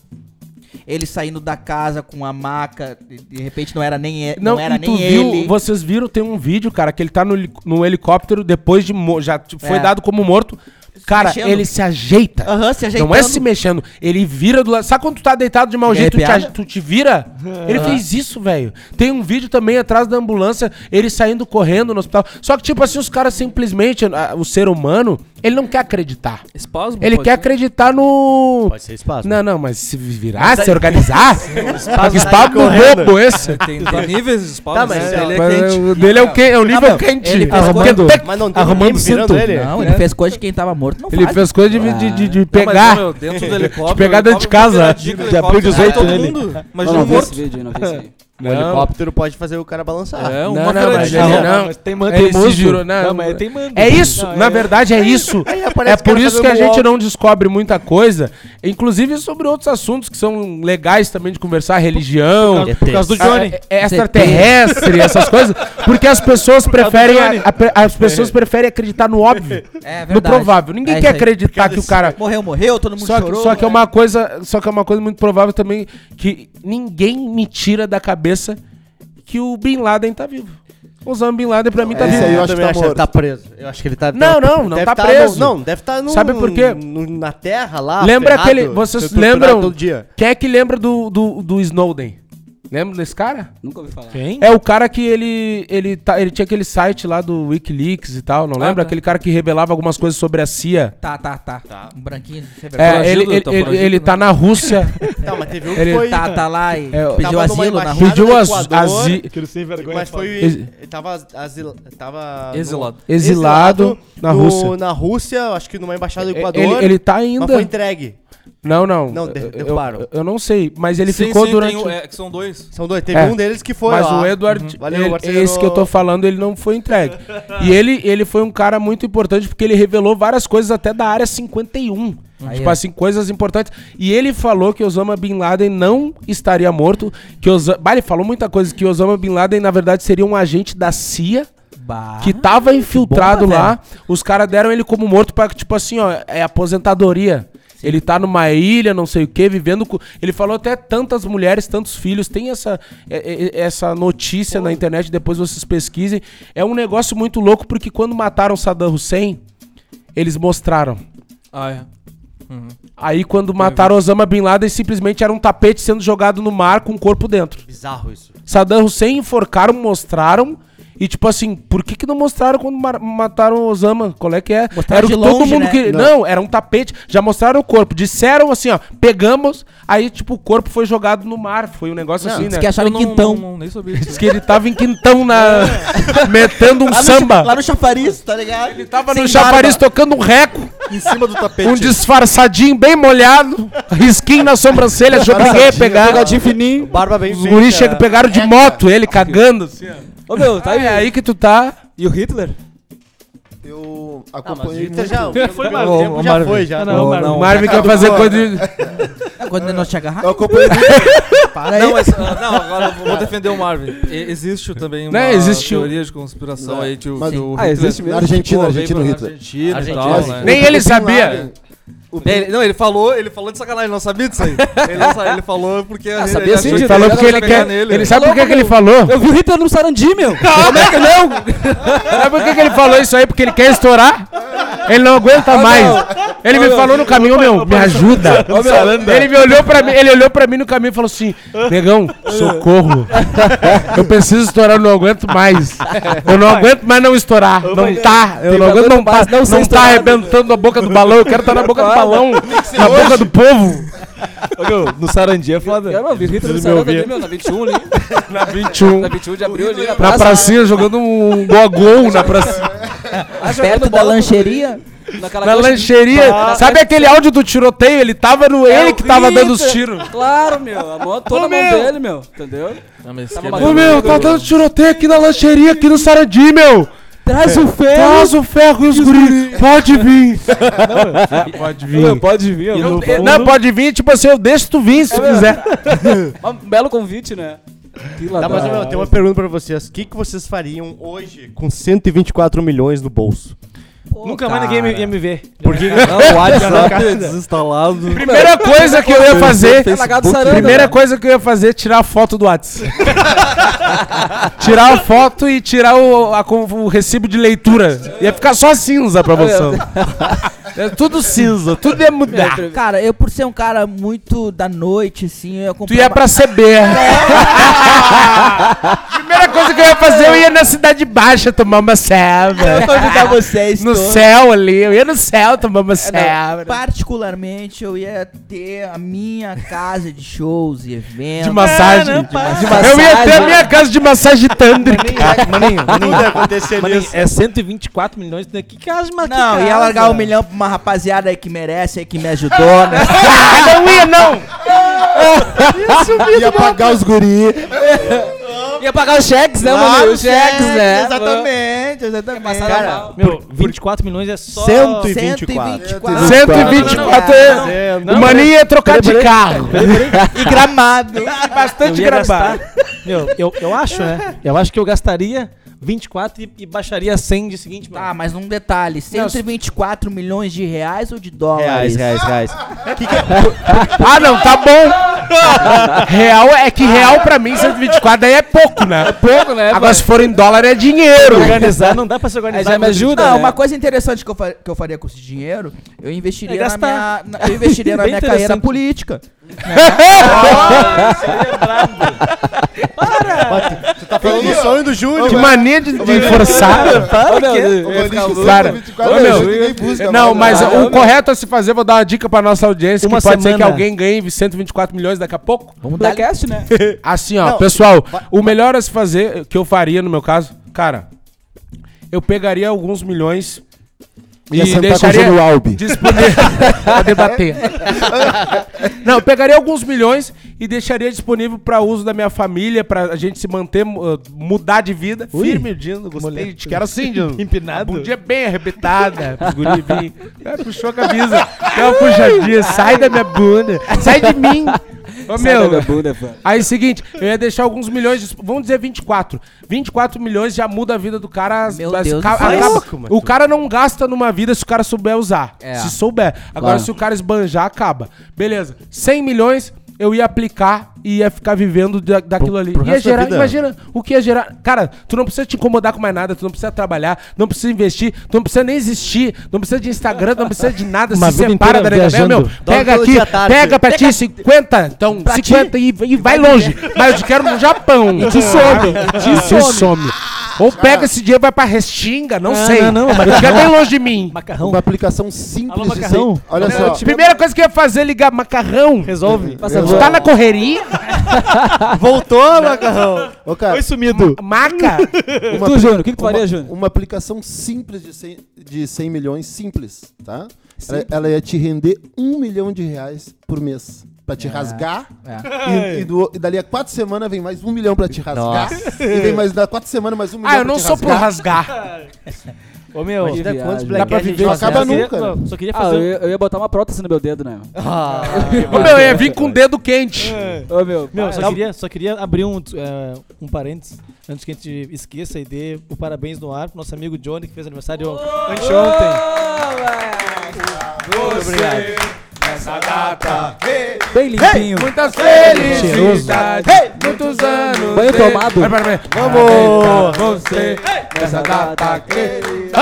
ele saindo da casa com a maca, de, repente não era nem, e- não, era tu nem viu, ele. vocês viram, tem um vídeo, cara, que ele tá no, no helicóptero depois de já foi É. dado como morto. Cara, mexendo. ele se ajeita. Aham, se ajeitando. Não é se mexendo, ele vira do lado. Sabe quando tu tá deitado de mau Fica jeito, tu te, tu te vira? Ele fez isso, velho. Tem um vídeo também atrás da ambulância, ele saindo correndo no hospital. Só que, tipo assim, os caras simplesmente, a- o ser humano, ele não quer acreditar. Espasmo? Ele pode quer ser? acreditar no. Pode ser espaço. Não, não, mas se virar, se organizar. espasmo correndo. bobo esse. Tem, tem níveis de espasmo. Tá, mas né? é- ele é Mas quente. O dele é o, que, é o nível meu, quente. ele fez Arrumando- coisa- Mas não tem Arrumando cinto. ele? Não, ele fez coisa de quem tava morto, não Ele faz. fez coisa de, de, de, de Não, mas, pegar. meu, dentro do helicóptero. De pegar dentro de casa. De De abril 18 todo nele. mundo. Não, Imagina não vi esse morto. vídeo, não vi esse vídeo. O Não. helicóptero pode fazer o cara balançar. É, Não, uma não, mas ele não. mas tem man- Ele teimoso. se girou, não. Não, mas é teimando. É isso, Não, na é- verdade é isso. Aí É o por isso que a gente não descobre muita coisa, inclusive sobre outros assuntos que são legais também de conversar, religião, Por causa do a- Johnny. é- é extraterrestre, essas coisas, porque as pessoas preferem a- a- as pessoas preferem acreditar no óbvio, É no provável. Ninguém É quer acreditar que o cara Morreu, morreu, todo mundo só que, chorou. só que é uma coisa, só que é uma coisa muito provável também que ninguém me tira da cabeça que o Bin Laden tá vivo. Osama Bin Laden pra mim tá vivo. eu acho que tá acho tá preso. Eu acho que ele tá. Não, não, não deve tá tá preso. no- não, deve estar no. Sabe por quê? no- na terra lá. Lembra ferrado, aquele- vocês lembram- Todo dia. Quem é que lembra do, do, do Snowden? Lembra desse cara? Nunca ouvi falar. Quem? É o cara que ele ele, tá, ele tinha aquele site lá do Wikileaks e tal, não Ah, lembra? tá. Aquele cara que revelava algumas coisas sobre a CIA. Tá, tá, tá. Um branquinho. sem É, ele, foragido, ele, tá ele, foragido, ele tá na Rússia, Tá, mas teve um Ele- foi. Tá, tá lá e É, pediu tava numa asilo na embaixada rua. pediu do as, Equador, asi- Aquele sem vergonha. Mas foi. Ele tava asil, tava. no- Exilado. exilado na no- Rússia. Na Rússia, acho que numa embaixada do Equador. Ele, ele tá Mas ainda. foi entregue. Não, não. Não, de- eu, derrubaram. eu, eu não sei, mas ele Sim, ficou sim, durante. tem um- é, que são dois. São dois. Teve É. um deles que foi. mas lá. o Edward, Uhum. Valeu, ele- Marcelo. esse que eu tô falando, ele não foi entregue. e ele, ele foi um cara muito importante porque ele revelou várias coisas até da área 51. Aí tipo é. assim, coisas importantes. E ele falou que Osama Bin Laden não estaria morto. Que Osa... bah, ele falou muita coisa. Que Osama Bin Laden, na verdade, seria um agente da CIA Bah. que tava infiltrado bomba, lá. Os caras deram ele como morto pra, tipo assim, ó, é aposentadoria. Ele tá numa ilha, não sei o que, vivendo com. Ele falou até tantas mulheres, tantos filhos. Tem essa, é- é- essa notícia na internet, depois vocês pesquisem. É um negócio muito louco, porque quando mataram Saddam Hussein, eles mostraram. Ah, é. Uhum. Aí quando mataram Osama Bin Laden, simplesmente era um tapete sendo jogado no mar com o corpo dentro. Bizarro isso. Saddam Hussein enforcaram, mostraram. E tipo assim, por que que não mostraram quando mataram o Osama? Qual é que é? Mostraram era o de todo longe, mundo né? que não. era um tapete. Já mostraram o corpo. Disseram assim, ó, pegamos. Aí tipo o corpo foi jogado no mar. Foi um negócio assim, Diz né? que acharam em não- quintão. não- não- nem sabia Diz que ele tava em quintão na metendo um Lá no samba. cha- Lá no chafariz, tá ligado? Ele tava Sem no chafariz barba. tocando um reco, Em cima do tapete. um disfarçadinho bem molhado, risquinho na sobrancelha, ninguém ia pegar. Pegadinho fininho. Barba bem Os guris chegam, pegaram de moto, ele cagando assim, ó. Ô meu, tá aí. É aí que tu tá. E o Hitler? Eu Ah, o acompanhei Hitler muito. já, Foi o mais tempo já Marvin. foi, já. Não, não, Ô, Marvin. O Marvin quer fazer coisa de. Quando nós te agarrar, Eu acompanhei muito. para aí. Não, mas, ah, não, agora eu vou defender o Marvin. E- Existe também uma Né, existe o- teoria de conspiração Não, aí que o, mas- o Ah, existe Na mesmo? Argentina, Argentina, o pra Hitler. Argentina Argentina, sim. né? Nem O ele Bin sabia. Laden- o Bin- Ele, não, ele falou, ele falou de sacanagem, ele não sabia disso aí. Ele, não ele falou porque Ah, ele, sabia ele sim, achou de que Falou porque ele quer. nele. Ele sabe por que ele falou? Eu vi o Hitler no Sarandi, meu. Como é que não? Sabe por que ele falou isso aí? Porque ele quer estourar? Ele não aguenta mais. Ele me falou no caminho, meu, me ajuda. Ele me olhou pra mim, ele olhou pra mim no caminho e falou assim: Negão, socorro. Eu preciso estourar, eu não aguento mais. Eu não aguento mais não estourar. Não tá. Eu não aguento não, mais tá, não tá arrebentando a boca do balão. Eu quero estar na boca do balão. Na boca do povo. Ô, meu, no Sarandia é foda. Eu não vi o Hitler no Preciso me Sarandi ouvir. ali, meu, na 21 ali. Na 21. Na 21 de abril ali. Na praça. pracinha, jogando um gol a gol na pracinha. Ah, Perto da lancheria. Naquela Na lancheria. Ah, Sabe aquele áudio do tiroteio? Ele tava no. É Ele que tava dando os tiros. Claro, meu. A mão toda Ô, a mão dele, meu. Entendeu? Ah, mas Ô meu, tá dando tiroteio aqui na lancheria, aqui no Sarandi, meu. Traz o ferro. Traz o ferro e os guris. Pode vir. Pode pode vir. Eu- no eu- fundo. não, pode vir, tipo assim, eu deixo tu vir se tu quiser. Um belo convite, né? Que Tá, mas meu, tem uma pergunta pra vocês. O que, que vocês fariam hoje com 124 milhões no bolso? Nunca mais ninguém ia me ver. Porque Não, o WhatsApp é desinstalado. Primeira coisa que eu ia fazer. Lagado saranda, Primeira né? coisa que eu ia fazer é tirar a foto do WhatsApp. tirar a foto e tirar o, a o recibo de leitura. Ia ficar só cinza pra você. É tudo cinza, tudo ia mudar. Cara, eu por ser um cara muito da noite, assim, eu ia Tu comprar. ia uma- pra CB. Primeira coisa que eu ia fazer, eu ia na Cidade Baixa tomar uma Eu selva. vou convidar vocês. No. Céu ali, eu ia no céu tomar uma É, não, selva. particularmente, eu ia ter a minha casa de shows e eventos. De massagem. de Eu ia ter a massagem. minha casa de massagem tândrica. Maninho, maninho, tudo ia acontecer maninho, nisso. é 124 milhões. né? Que casa, mas que Não, ia casa? largar um milhão pra uma rapaziada aí que merece, aí que me ajudou, né? Ah, não ia, não! Ia pagar os guri. Ia pagar os cheques, né, mano? Os cheques, né? Exatamente, exatamente. Passar Cara. Meu, 24 milhões é só... 124. 124. 124 é. O maninho ia trocar de carro. E gramado. Bastante gastar... Meu, eu, eu acho, né? Eu acho que eu gastaria 24 e, e baixaria 100 de seguinte, mano. Tá, mas um detalhe: 124 milhões de reais ou de dólares? Reais, reais, reais. Ah, não, tá bom. Real é que real pra mim, 124 daí é pouco, né? É pouco, né, Agora pai? se for em dólar é dinheiro. Organizar, não dá pra se Aí organizar. já me ajuda, Não, né? uma coisa interessante que eu, fa- que eu faria com esse dinheiro, eu investiria É na minha, na- eu investiria na minha carreira política. Tu tá falando do sonho do Júlio. Que mania de, de forçar. Manisco, louco. Cara, 124 ô, meu, ajuda, ninguém busca Não, mas o correto a se fazer, vou dar uma dica pra nossa audiência, Uma que pode ser que semana. alguém ganhe 124 milhões daqui a pouco. Vamos dar Blackcast, né? Assim, ó, Não, pessoal, o melhor a se fazer, que eu faria no meu caso, cara, eu pegaria alguns milhões Ia e sentar com o deixaria Júlio Albi. disponível pra debater. Não, eu pegaria alguns milhões e deixaria disponível para uso da minha família, pra gente se manter, mu- mudar de vida. Firme, Dino, gostei, te quero assim, Dino. Empinado. Um dia bem arrebitada, guri vir. É, puxou a camisa. Deu uma puxadinha, sai da minha bunda, sai de mim. Ô, Sai da meu, minha bunda, fã. Aí, seguinte, eu ia deixar alguns milhões, de- vamos dizer 24. 24 milhões já muda a vida do cara. Meu as- Deus ca- do céu. acaba- Louco, mano. o cara não gasta numa vida se o cara souber usar. É. Se souber. Agora, Claro. se o cara esbanjar, acaba. Beleza. 100 milhões eu ia aplicar e ia ficar vivendo da- daquilo ali. pro ia resto da gerar, imagina o que ia gerar. Cara, tu não precisa te incomodar com mais nada, tu não precisa trabalhar, não precisa investir, tu não precisa nem existir, não precisa de Instagram, não precisa de nada, Uma se separa da nega velha, meu. Pega aqui, pega pra ti 50, então Pra ti. 50 e, e vai longe. Mas eu quero no Japão. E te some. Te some. Ou pega esse dinheiro e vai pra Restinga, não Ah, sei. não, não, eu quero bem longe de mim. Macarrão. Uma aplicação simples Alô, de macarrão. cem- Olha só. Primeira coisa que eu ia fazer é ligar macarrão. Resolve. Tu tá na correria? Voltou, macarrão. Ô, cara, Foi sumido. Maca? uma, Tu, Júnior, o que, que tu uma, faria, Júnior? uma aplicação simples de 100, de 100 milhões, simples, tá? Ela, ela ia te render um milhão de reais por mês. Pra te rasgar. É. E, e do- e dali a quatro semanas vem mais um milhão pra te rasgar. E vem mais da quatro semanas mais um milhão Ah, eu pra não te sou por rasgar. Ô, meu. Que Quantos Dá pra a gente viver não Não acaba só queria- nunca. não, Só queria Ah, eu fazer... ia, eu ia botar uma prótese no meu dedo, né? Ô, meu, eu ia vir com o dedo quente. Ô, meu. Meu, ah, só queria, só queria abrir um, é, um parênteses antes que a gente esqueça e dê o parabéns no ar pro nosso amigo Johnny, que fez aniversário anteontem. Muito obrigado. Bem limpinho. Muitas Cheiroso. felicidades. Muitos anos. Banho de- tomado. Pera, pera, pera. Vamos. Você nessa data querida.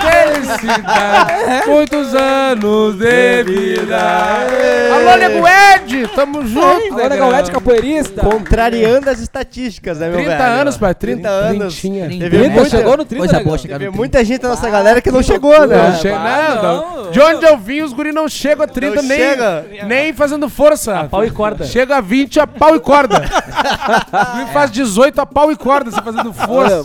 Felicidade. Muitos anos de vida. Alô, nego Ed. Tamo junto. É galera de capoeirista. Contrariando as estatísticas, né, meu 30 velho? anos, pai. 30, 30 anos. Trintinha. Teve 30, muita- chegou no 30, Coisa boa chegar Teve no muita gente da nossa galera que não chegou, né? Não chega, Ah, não, não. De onde eu vim, os guri não chegam a 30 Não nem, chega. nem fazendo força. Pau e corda. Chega a 20 a pau e corda. Guri faz 18 a pau e corda, você fazendo força.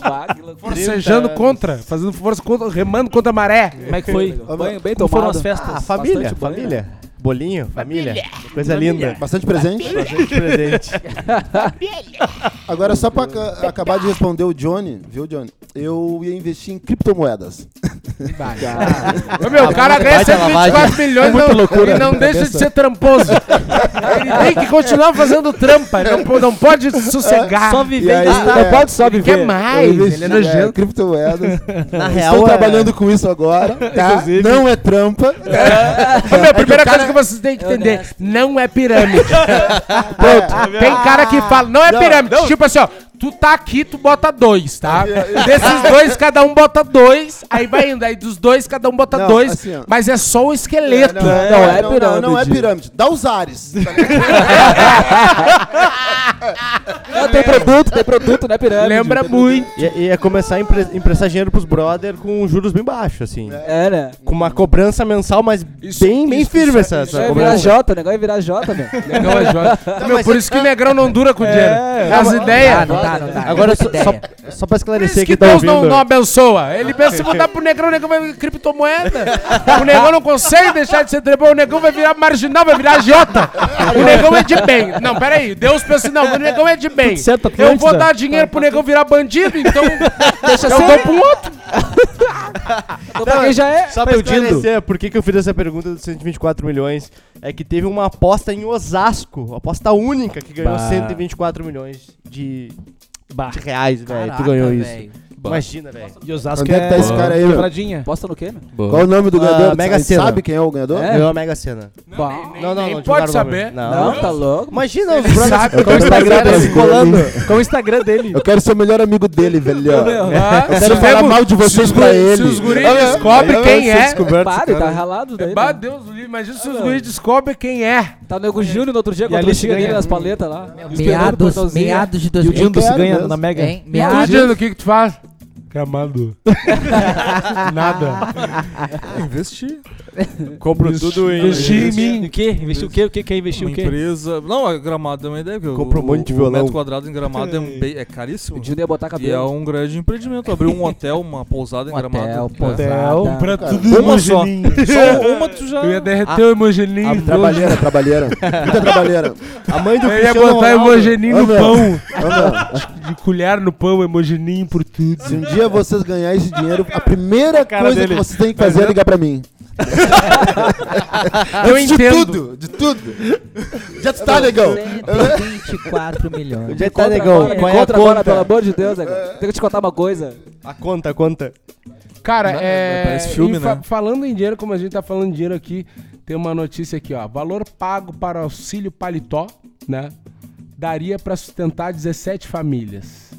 Forcejando contra, fazendo força contra, remando contra a maré. Como é que foi? Banho bem Como foram as festas? Ah, família, Bastante banho, família. Bolinho, família. Coisa linda. Bastante presente. Bastante presente. Agora, só pra ca- acabar de responder o Johnny, viu, Johnny? Eu ia investir em criptomoedas. Ô, meu, o cara ganha baita 124 milhões não, e não deixa de ser tramposo. Ele tem que continuar fazendo trampa, ele não, po- não pode sossegar. Só E viver aí, e gastar. é, Não pode só Ele viver. quer mais, eu investi, ele é nojento. é, criptomoedas. Na Estou real, é- trabalhando com isso agora, tá? Não é trampa. Ô, meu, a primeira coisa que vocês têm que entender, não é pirâmide. Pronto. Tem cara que fala, não é Não, pirâmide. Tipo assim, ó, tu tá aqui, tu bota dois, tá? Desses dois, cada um bota dois, aí vai indo. Aí dos dois, cada um bota Não, dois, assim, ó. mas é só o esqueleto. não, é, Não não, é não, não, não é pirâmide. pirâmide. Dá os ares. Não, tem produto, tem produto, né, pirâmide? Lembra muito. Ia, ia começar a empre- emprestar dinheiro pros brother com juros bem baixos, assim. É, né? Com uma cobrança mensal, mas Isso- bem, bem isso- firme isso- essa, isso essa Vai virar cobrança. Jota, o negócio é virar Jota, meu. Negão é Jota. Meu, por isso que o Negrão não dura com dinheiro. As ideias. Ah, não dá, Agora, É só, só, só pra Por esclarecer isso que que tá Deus ouvindo. não, não abençoa. Ele pensa se botar pro negrão, o negrão vai virar criptomoeda. O negão não consegue deixar de ser trebão, o negão vai virar marginal, vai virar agiota. O negão é de bem. Não, peraí. Deus pensa, não, o negão é de bem. Eu vou dar dinheiro pro negão virar bandido, então Deixa eu ser. dou pro outro. Então, pra quem já é. Só pra esclarecer por que, que eu fiz essa pergunta dos 124 milhões, é que teve uma aposta em Osasco, aposta única, que ganhou Bah. 124 milhões de, Bah. de reais, velho. Tu ganhou isso. Velho. Imagina, velho. E Osasco Onde é que tá esse cara aí, meu? quebradinha. Posta no quê, meu? Qual o nome do Ah, ganhador? Mega A gente Sena. sabe quem é o ganhador? É? Ganhou a Mega Sena. Bah. Não, não, nem não. pode divulgaram o saber. Não. Não, tá louco. Imagina, os brothers sabe. com o Instagram dele colando. Qual é o Instagram dele? Eu quero ser o melhor amigo dele, velho. Ah, Eu se quero falar mal de se vocês os pra guri- ele. Se os guris descobrem quem é. cara. tá ralado daí. Bah, né? Deus do livre, imagina se os guris descobrem quem é. Tá o Nego Júnior no outro dia E com a ali trouxinha se dele ganha. nas paletas lá. esperando o Meados, portãozinho. meados de E o 2000. Dindo se ganha mesmo. na Mega. Hein? Tu Meados. o que que tu faz? Gramado. Nada. Investir. Compro tudo em... Investir em mim. O quê? Investiu o quê? O que quer investir Uma o quê? empresa. Não, a gramado é uma ideia. porque Compra um o- monte de o violão. metro quadrado em gramado é, um bem- é caríssimo. O Dindo ia botar E é cabelo. um grande empreendimento. Abrir um hotel, uma pousada em Um hotel, gramado. pousada. Pra Cara, tudo Uma só. homogeninho. Só uma tu já. Eu ia derreter o homogeninho. Trabalheira, trabalheira. Muita trabalheira. A mãe do Eu ia Cristiano botar Ronaldo. Ô, no meu. pão. Ô, meu, De colher no pão, hemogeninho por tudo. Se um dia vocês ganharem esse dinheiro, a primeira cara coisa dele. que vocês têm que fazer é ligar pra mim. Eu de entendo. tudo, de tudo. Já está, negão. 124 milhões. Onde é que tá, Encontra negão? agora, Qual é a agora, conta? pelo amor de Deus, negão. Tenho que te contar uma coisa. A conta, a conta. Cara, Não, é. parece filme, em fa- né? Falando em dinheiro, como a gente tá falando de dinheiro aqui, tem uma notícia aqui, ó. Valor pago para auxílio paletó, né? Daria pra sustentar 17 famílias.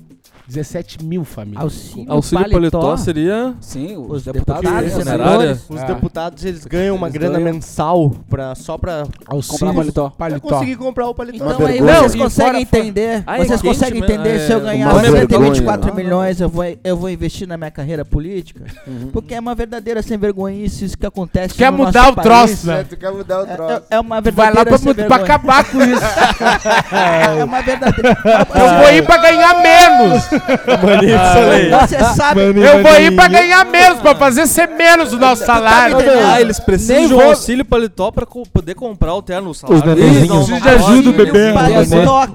17 mil famílias. Auxílio, Auxílio paletó seria. Sim, os, Os deputados. deputados, né? Os Ah. deputados, eles ganham uma Eles grana ganham. mensal pra, só pra, Auxílio Comprar paletó. pra paletó. conseguir comprar o paletó. Então aí vergonha. vocês Não, e conseguem entender. Ah, é vocês conseguem entender é, se eu ganhar vergonha. 124 Ah, milhões, eu vou, eu vou investir na minha carreira política? Porque é uma verdadeira sem vergonhice isso que acontece. Quer no mudar nosso o país. troço, É, né? tu quer mudar o É, troço. é- é uma Tu vai verdadeira lá pra, vergonha. acabar com isso. É uma verdadeira. Eu vou ir pra ganhar menos. Você sabe. Eu vou ir pra ganhar menos, pra fazer ser menos o nosso salário. Ah, eles precisam Nem de um vou- auxílio paletó pra co- poder comprar o terno. O salário nenenzinhos. deles não- Precisa de ajuda, bebê.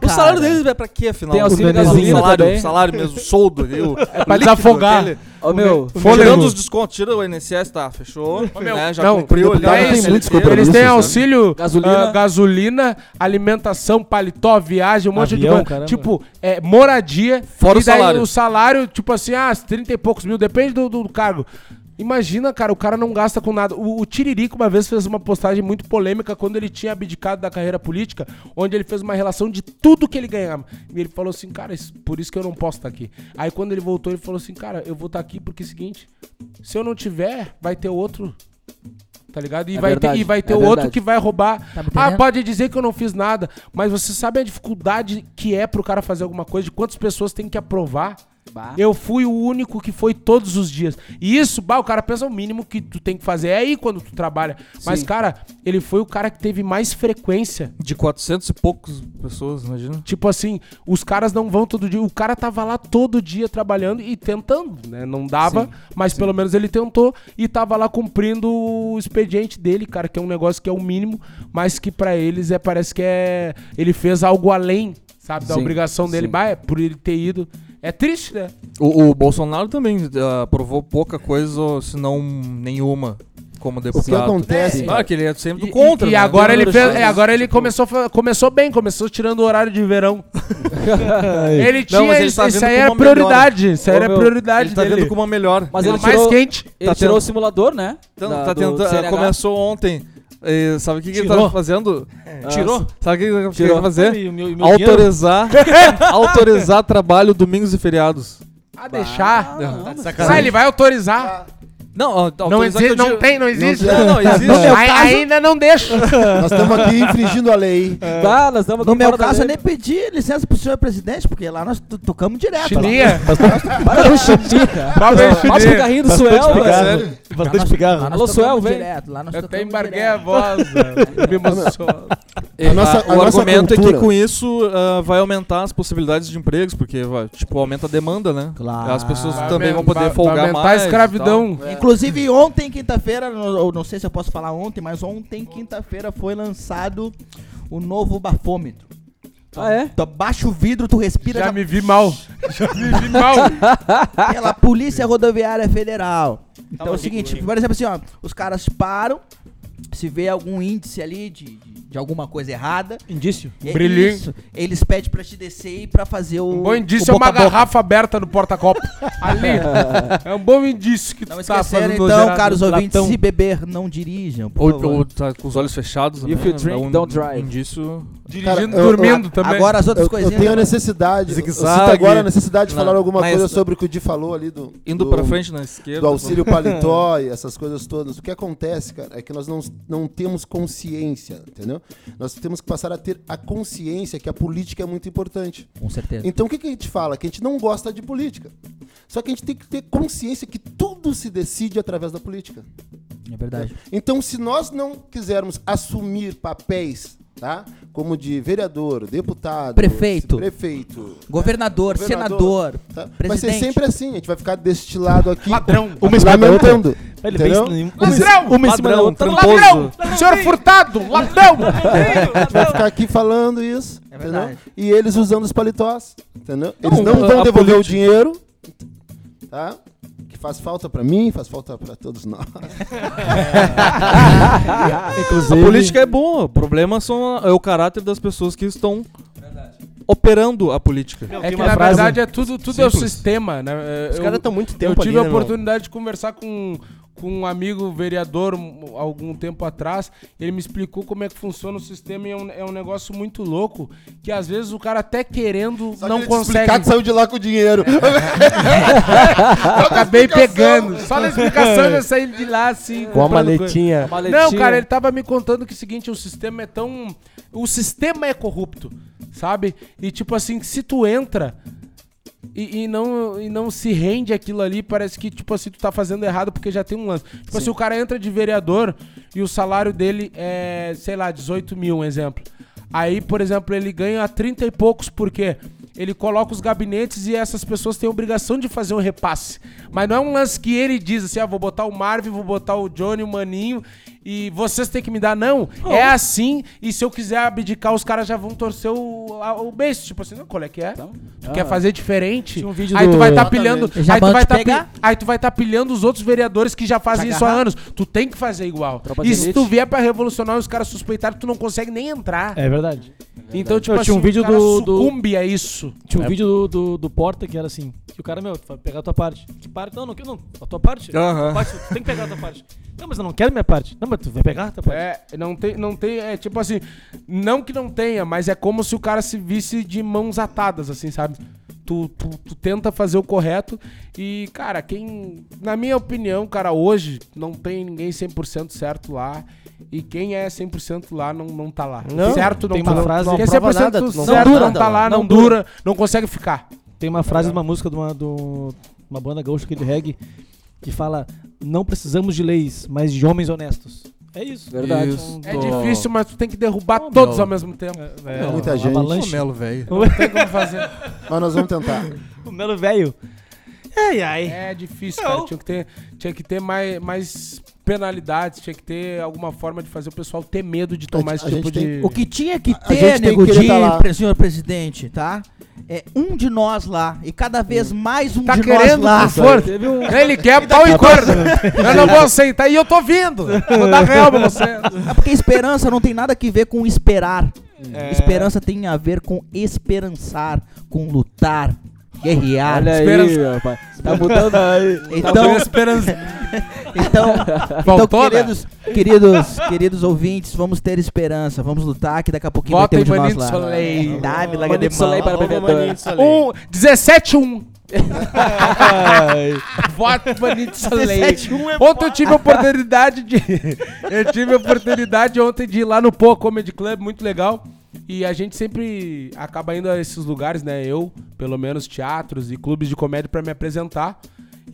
O salário deles é pra quê, afinal? Tem auxílio O gasolina salário, também. o salário mesmo, o soldo É pra desafogar. Ô, meu. Tirando os descontos, tira o INSS, tá, fechou. né, já não, cumpriu ali. tem muitos Eles têm auxílio Gasolina. ah, gasolina, alimentação, paletó, viagem, um monte de Avião, coisa. caramba. Tipo, é, moradia. Fora e o daí salário. o salário, tipo assim, ah, 30 e poucos mil, depende do, do cargo. Imagina, cara, o cara não gasta com nada. O, o Tiririca uma vez fez uma postagem muito polêmica quando ele tinha abdicado da carreira política, onde ele fez uma relação de tudo que ele ganhava. E ele falou assim, cara, isso- por isso que eu não posso estar aqui. Aí quando ele voltou, ele falou assim, cara, eu vou estar aqui porque é o seguinte, se eu não tiver, vai ter outro. Tá ligado? E, É vai, verdade, ter, e vai ter é outro verdade. que vai roubar. Tá ah, pode dizer que eu não fiz nada, mas você sabe a dificuldade que é pro cara fazer alguma coisa, de quantas pessoas tem que aprovar? Bah. Eu fui o único que foi todos os dias. E isso, bah, o cara pensa o mínimo que tu tem que fazer. É aí quando tu trabalha. Mas, Sim. cara, ele foi o cara que teve mais frequência. De 400 e poucos pessoas, imagina. Tipo assim, os caras não vão todo dia. O cara tava lá todo dia trabalhando e tentando, né? Não dava, Sim, mas pelo menos ele tentou e tava lá cumprindo o expediente dele, cara, que é um negócio que é o mínimo, mas que pra eles é parece que é ele fez algo além, sabe, da Sim, obrigação dele, sim. bah, é por ele ter ido. É triste, né? O, o Bolsonaro também ah, aprovou pouca coisa, se não nenhuma, como O que deputado. acontece? Ah, que ele é sempre do E- contra. E, né? agora ele fez, é, agora ele começou, começou bem, começou tirando o horário de verão. ele tinha mas ele isso, tá isso aí era prioridade, isso aí era meu, prioridade Ele tá dele. vendo como uma melhor. Mas ele mais tirou, quente. ele Tá tirou o simulador, né? Então, Da- tá do tentando, começou ontem. Sabe o que, que ele Tirou. tá fazendo? Tirou? Sabe o que ele Tirou. quer fazer? E o meu- e o meu? Autorizar, autorizar trabalho domingos e feriados. A deixar. Tá de Ah, sacanagem. ele vai autorizar. Não, ó, Não, existe, não tem, não existe. Não, não, existe. No meu caso- Ainda não deixa. Nós estamos aqui infringindo a lei. Tá, nós estamos No meu caso, eu nem pedi licença pro senhor presidente, porque lá nós to- tocamos direto. Chininha. Para com o chininha. Passa o chininha. carrinho do Suel, velho. Bastante nós Alô, Suel, vem. direto, lá nós Eu até embarguei direto. a voz, velho. me emociono. A nossa- a- a o nossa argumento é que com isso ah, vai aumentar as possibilidades de empregos, porque tipo, aumenta a demanda, né? Claro. As pessoas também vão aumentar- poder vai folgar aumentar mais. a e escravidão. Inclusive, ontem, quinta-feira, eu não sei se eu posso falar ontem, mas ontem, quinta-feira, foi lançado o novo bafômetro. Ah, é? Tu abaixa o vidro, tu respira Já já me vi mal. Já me vi mal. pela Polícia Rodoviária Federal. Então é o Tá seguinte, por exemplo assim, ó, os caras param, se vê algum índice ali de, de, de alguma coisa errada, Indício. é Brilhinho. isso, eles pedem pra te descer e pra fazer o Um bom indício o é uma boca a boca. garrafa aberta no porta-copo. Ali. É um bom indício que tu Não tá esqueceram, fazendo então, gerado. caros ouvintes, latão. se beber, não dirijam, por Ou, favor. ou tá com os olhos fechados. If né? you drink, É um don't drive. Indício. Dirigindo, Cara, eu- dormindo também. Agora as Eu, outras eu coisinhas... tenho a eu- necessidade, eu sinto Zigue-zague. agora a necessidade de Não, falar alguma coisa sobre o que o Di falou ali do, Indo do, pra frente na esquerda. do auxílio paletó e essas coisas todas. O que acontece, cara, é que nós não, não temos consciência, entendeu? Nós temos que passar a ter a consciência que a política é muito importante. Com certeza. Então o que, que a gente fala? Que a gente não gosta de política. Só que a gente tem que ter consciência que tudo se decide através da política. É verdade. Então, se nós não quisermos assumir papéis, tá? Como de vereador, deputado, Prefeito. prefeito, Governador, Governador, senador, tá? vai ser presidente. sempre assim. A gente vai ficar deste lado aqui, Ladrão. uma lamentando. Ele Entendeu? Ladrão! Uma em cima Padrão, outra. Ladrão! Senhor Furtado! Ladrão! A gente vai ficar aqui falando isso, É entendeu? verdade. E eles usando os paletós, entendeu? Eles Não, não a- vão devolver o política- dinheiro, tá? Faz falta pra mim, faz falta pra todos nós. Inclusive, A política é boa, o problema são, é o caráter das pessoas que estão operando a política. É que na frase- verdade é tudo, tudo é o sistema, né? Os Eu- caras estão muito Eu tempo tive ali, a né, oportunidade de conversar com, com um amigo vereador um- algum tempo atrás. Ele me explicou como é que funciona o sistema e é um, é um negócio muito louco que às vezes o cara até querendo Só não que consegue. explicar que saiu de lá com o dinheiro. Eu acabei pegando. Só na explicação eu já saí de lá assim. Com a comprando coisa. maletinha. Não, cara, ele tava me contando que o seguinte, o sistema é tão. O sistema é corrupto, sabe? E tipo assim, se tu entra e, e não, e não se rende aquilo ali, parece que, tipo assim, tu tá fazendo errado porque já tem um lance. Tipo assim, o cara entra de vereador e o salário dele é, sei lá, 18 mil, um exemplo. Aí, por exemplo, ele ganha 30 e poucos, por quê? Ele coloca os gabinetes e essas pessoas têm a obrigação de fazer um repasse. Mas não é um lance que ele diz assim, ah, vou botar o Marvin, vou botar o Johnny, o Maninho, e vocês têm que me dar. Não, é assim, e se eu quiser abdicar, os caras já vão torcer o, a- o beijo. Tipo assim, não, qual é que é? Tu quer fazer diferente? Tinha um vídeo aí tu do- vai estar pilhando. Já Aí tu vai tá pi- aí tu vai estar pilhando os outros vereadores que já fazem isso há anos. Tu tem que fazer igual. Tropa E se elite. tu vier pra revolucionar e os caras suspeitarem, tu não consegue nem entrar. É verdade. Então, tipo Eu tinha um assim, vídeo o cara do- do- sucumbe a isso. Tinha um vídeo do, do, do Porta que era assim: que o cara, meu, tu vai pegar a tua parte. Que parte? Não, não não. A tua parte? A Aham. tua parte, tu tem que pegar a tua parte. Não, mas eu não quero minha parte. Não, mas tu vai pegar a tua parte. É, não tem, não tem, é tipo assim, não que não tenha, mas é como se o cara se visse de mãos atadas, assim, sabe? Tu, tu, tu tenta fazer o correto e, cara, quem, na minha opinião, cara, hoje não tem ninguém 100% certo lá e quem é 100% lá não, não tá lá. Não, certo não tem tá uma lá. frase- Quem é não prova 100% nada, não certo prova não tá lá. não, Não dura, dura. não consegue ficar. Tem uma frase de uma música de uma, do, uma banda gaúcha aqui de reggae que fala: Não precisamos de leis, mas de homens honestos. É isso. Verdade. Isso. É difícil, mas tu tem que derrubar Ô, todos meu. ao mesmo tempo. É, muita uma gente. Ô, avalanche. Melo, velho. Não tem como fazer. Mas nós vamos tentar. O Melo velho. Ai, ai. É difícil, cara. Tinha que ter, tinha que ter mais, mais penalidades, tinha que ter alguma forma de fazer o pessoal ter medo de tomar A esse gente tipo tem- de. O que tinha que A ter, gente tem Nego que tá senhor presidente, tá? É um de nós lá. E cada vez mais um Tá de querendo nós lá. por força? Ele quer pau e corda. Eu não vou aceitar. E eu tô vindo. Vou dar real pra você. É porque esperança não tem nada que ver com esperar. É. Esperança tem a ver com esperançar, com lutar, guerrear. Olha aí, Esperança. meu pai. Tá mudando aí. Então, esperança. então, então né? queridos, queridos, queridos ouvintes, vamos ter esperança, vamos lutar, que daqui a pouquinho Vota vai em ter um de nós lá. Soleil. Dá, me larga de Soleil mão. para Soleil. Um, 17 1. Voto Lei. 17-1 é Ontem eu tive a oportunidade de. eu tive a oportunidade ontem de ir lá no Pô Comedy Club, muito legal. E a gente sempre acaba indo a esses lugares, né? Eu, pelo menos, teatros e clubes de comédia pra me apresentar.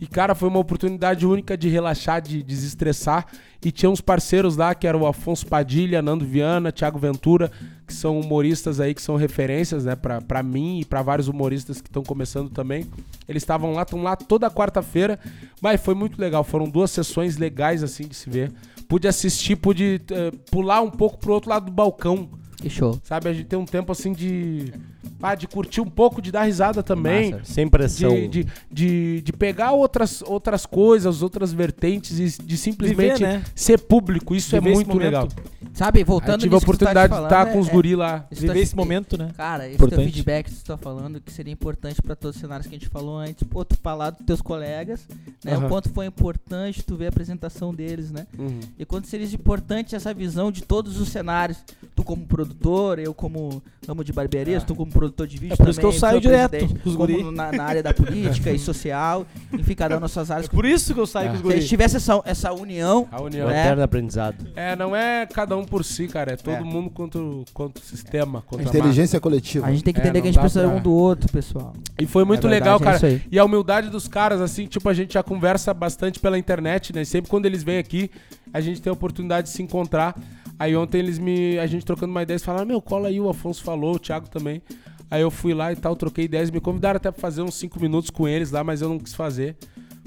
E, cara, foi uma oportunidade única de relaxar, de desestressar. E tinha uns parceiros lá, que eram o Afonso Padilha, Nando Viana, Thiago Ventura, que são humoristas aí, que são referências, né, pra, pra mim e pra vários humoristas que estão começando também. Eles estavam lá, estão lá toda quarta-feira. Mas foi muito legal, foram duas sessões legais, assim, de se ver. Pude assistir, pude eh, pular um pouco pro outro lado do balcão. Que show. Sabe, a gente tem um tempo assim de. Ah, de curtir um pouco, de dar risada também. Massa, sem pressão. De, de, de, de pegar outras, outras coisas, outras vertentes e de simplesmente Viver, né? ser público. Isso Viver é muito legal. Sabe, Eu voltando tive a tá oportunidade de falando, estar é- com os é- guri lá. isso Viver tá- esse momento, né? Cara, esse Importante. teu feedback que tu tá falando, que seria importante pra todos os cenários que a gente falou antes, pô, tu falar dos teus colegas, né? Aham. O quanto foi importante tu ver a apresentação deles, né? Uhum. E quanto seria importante essa visão de todos os cenários. Tu como produtor, eu como ramo de barbearias, tu como produtor de vídeo É por isso que eu saio direto com os como guri. na, na área da política e social, enfim, cada um nas suas áreas. É por isso que eu saio É. com os Se a gente guris. tivesse essa, essa união, A Um união. É. eterno aprendizado. É, não é cada um por si, cara. É todo É. mundo contra, o- contra o sistema, contra a Inteligência coletiva. a gente tem que É, entender que a gente precisa pra- um do outro, pessoal. E foi muito É verdade, legal, é cara. E a humildade dos caras, assim, tipo, a gente já conversa bastante pela internet, né? Sempre quando eles vêm aqui, a gente tem a oportunidade de se encontrar. Aí ontem eles me. A gente trocando uma ideia, eles falaram, meu, cola aí, o Afonso falou, o Thiago também. Aí eu fui lá e tal, troquei ideias, me convidaram até pra fazer uns 5 minutos com eles lá, mas eu não quis fazer.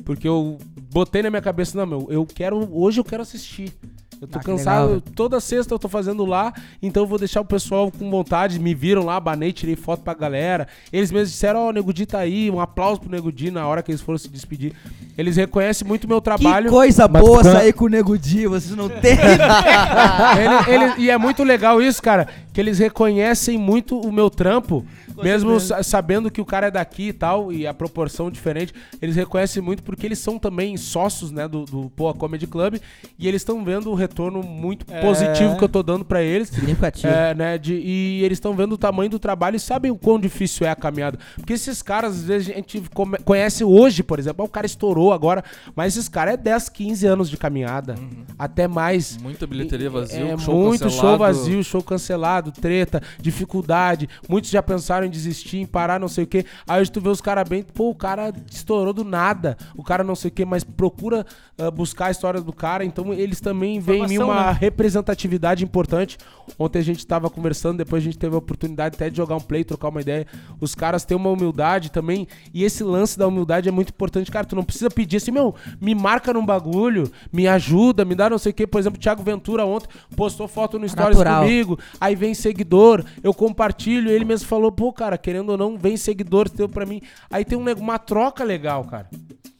Porque eu botei na minha cabeça, não, meu, eu quero. Hoje eu quero assistir. Eu tô Ah, cansado, legal, toda sexta eu tô fazendo lá, então eu vou deixar o pessoal com vontade. Me viram lá, banei, tirei foto pra galera. Eles mesmos disseram, ó, o Nego Di tá aí, um aplauso pro Nego Di na hora que eles foram se despedir. Eles reconhecem muito meu trabalho. Que coisa boa sair com o Nego Di, vocês não têm. Ele- ele- e é muito legal isso, cara, que eles reconhecem muito o meu trampo, mesmo sa- sabendo que o cara é daqui e tal, e a proporção diferente, eles reconhecem muito porque eles são também sócios, né, do, do Poa Comedy Club, e eles estão vendo o retorno muito É. positivo que eu tô dando pra eles. Significativo. É, né, de- e eles estão vendo o tamanho do trabalho e sabem o quão difícil é a caminhada. Porque esses caras, às vezes, a gente come- conhece hoje, por exemplo, ah, o cara estourou agora, mas esses caras é 10, 15 anos de caminhada, até mais. Muita bilheteria vazia, É, show muito cancelado. show vazio, show cancelado, treta, dificuldade. Muitos já pensaram em desistir, em parar, não sei o quê. Aí hoje tu vê os caras bem, pô, o cara estourou do nada. O cara não sei o quê, mas procura ah, buscar a história do cara. Então eles também veem em uma né? representatividade importante. Ontem a gente tava conversando, depois a gente teve a oportunidade até de jogar um play, trocar uma ideia. Os caras têm uma humildade também. E esse lance da humildade é muito importante. Cara, tu não precisa pedir assim, meu, me marca num bagulho, me ajuda, me dá não sei o quê. Por exemplo, o Thiago Ventura ontem postou foto no Stories Natural. comigo. Aí vem seguidor, eu compartilho. Ele mesmo falou, pô, cara, querendo ou não, vem seguidor teu pra mim. Aí tem um, uma troca legal, cara.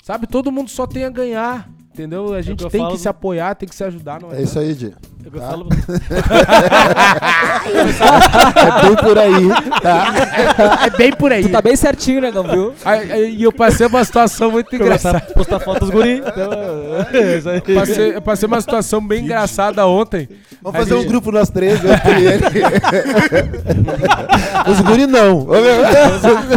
Sabe? Todo mundo só tem a ganhar. Entendeu? A gente que eu tem falo- que se apoiar, tem que se ajudar. Não É isso aí, Di. Eu Tá? falo- É bem por aí, tá? É bem por aí. Tu tá bem certinho, negão, viu? Aí- aí- E eu passei uma situação muito engraçada. postar foto dos guri. Então, é isso aí. Passei, eu passei uma situação bem engraçada ontem. Vamos fazer um grupo nós três, eu e ele. Os guri não.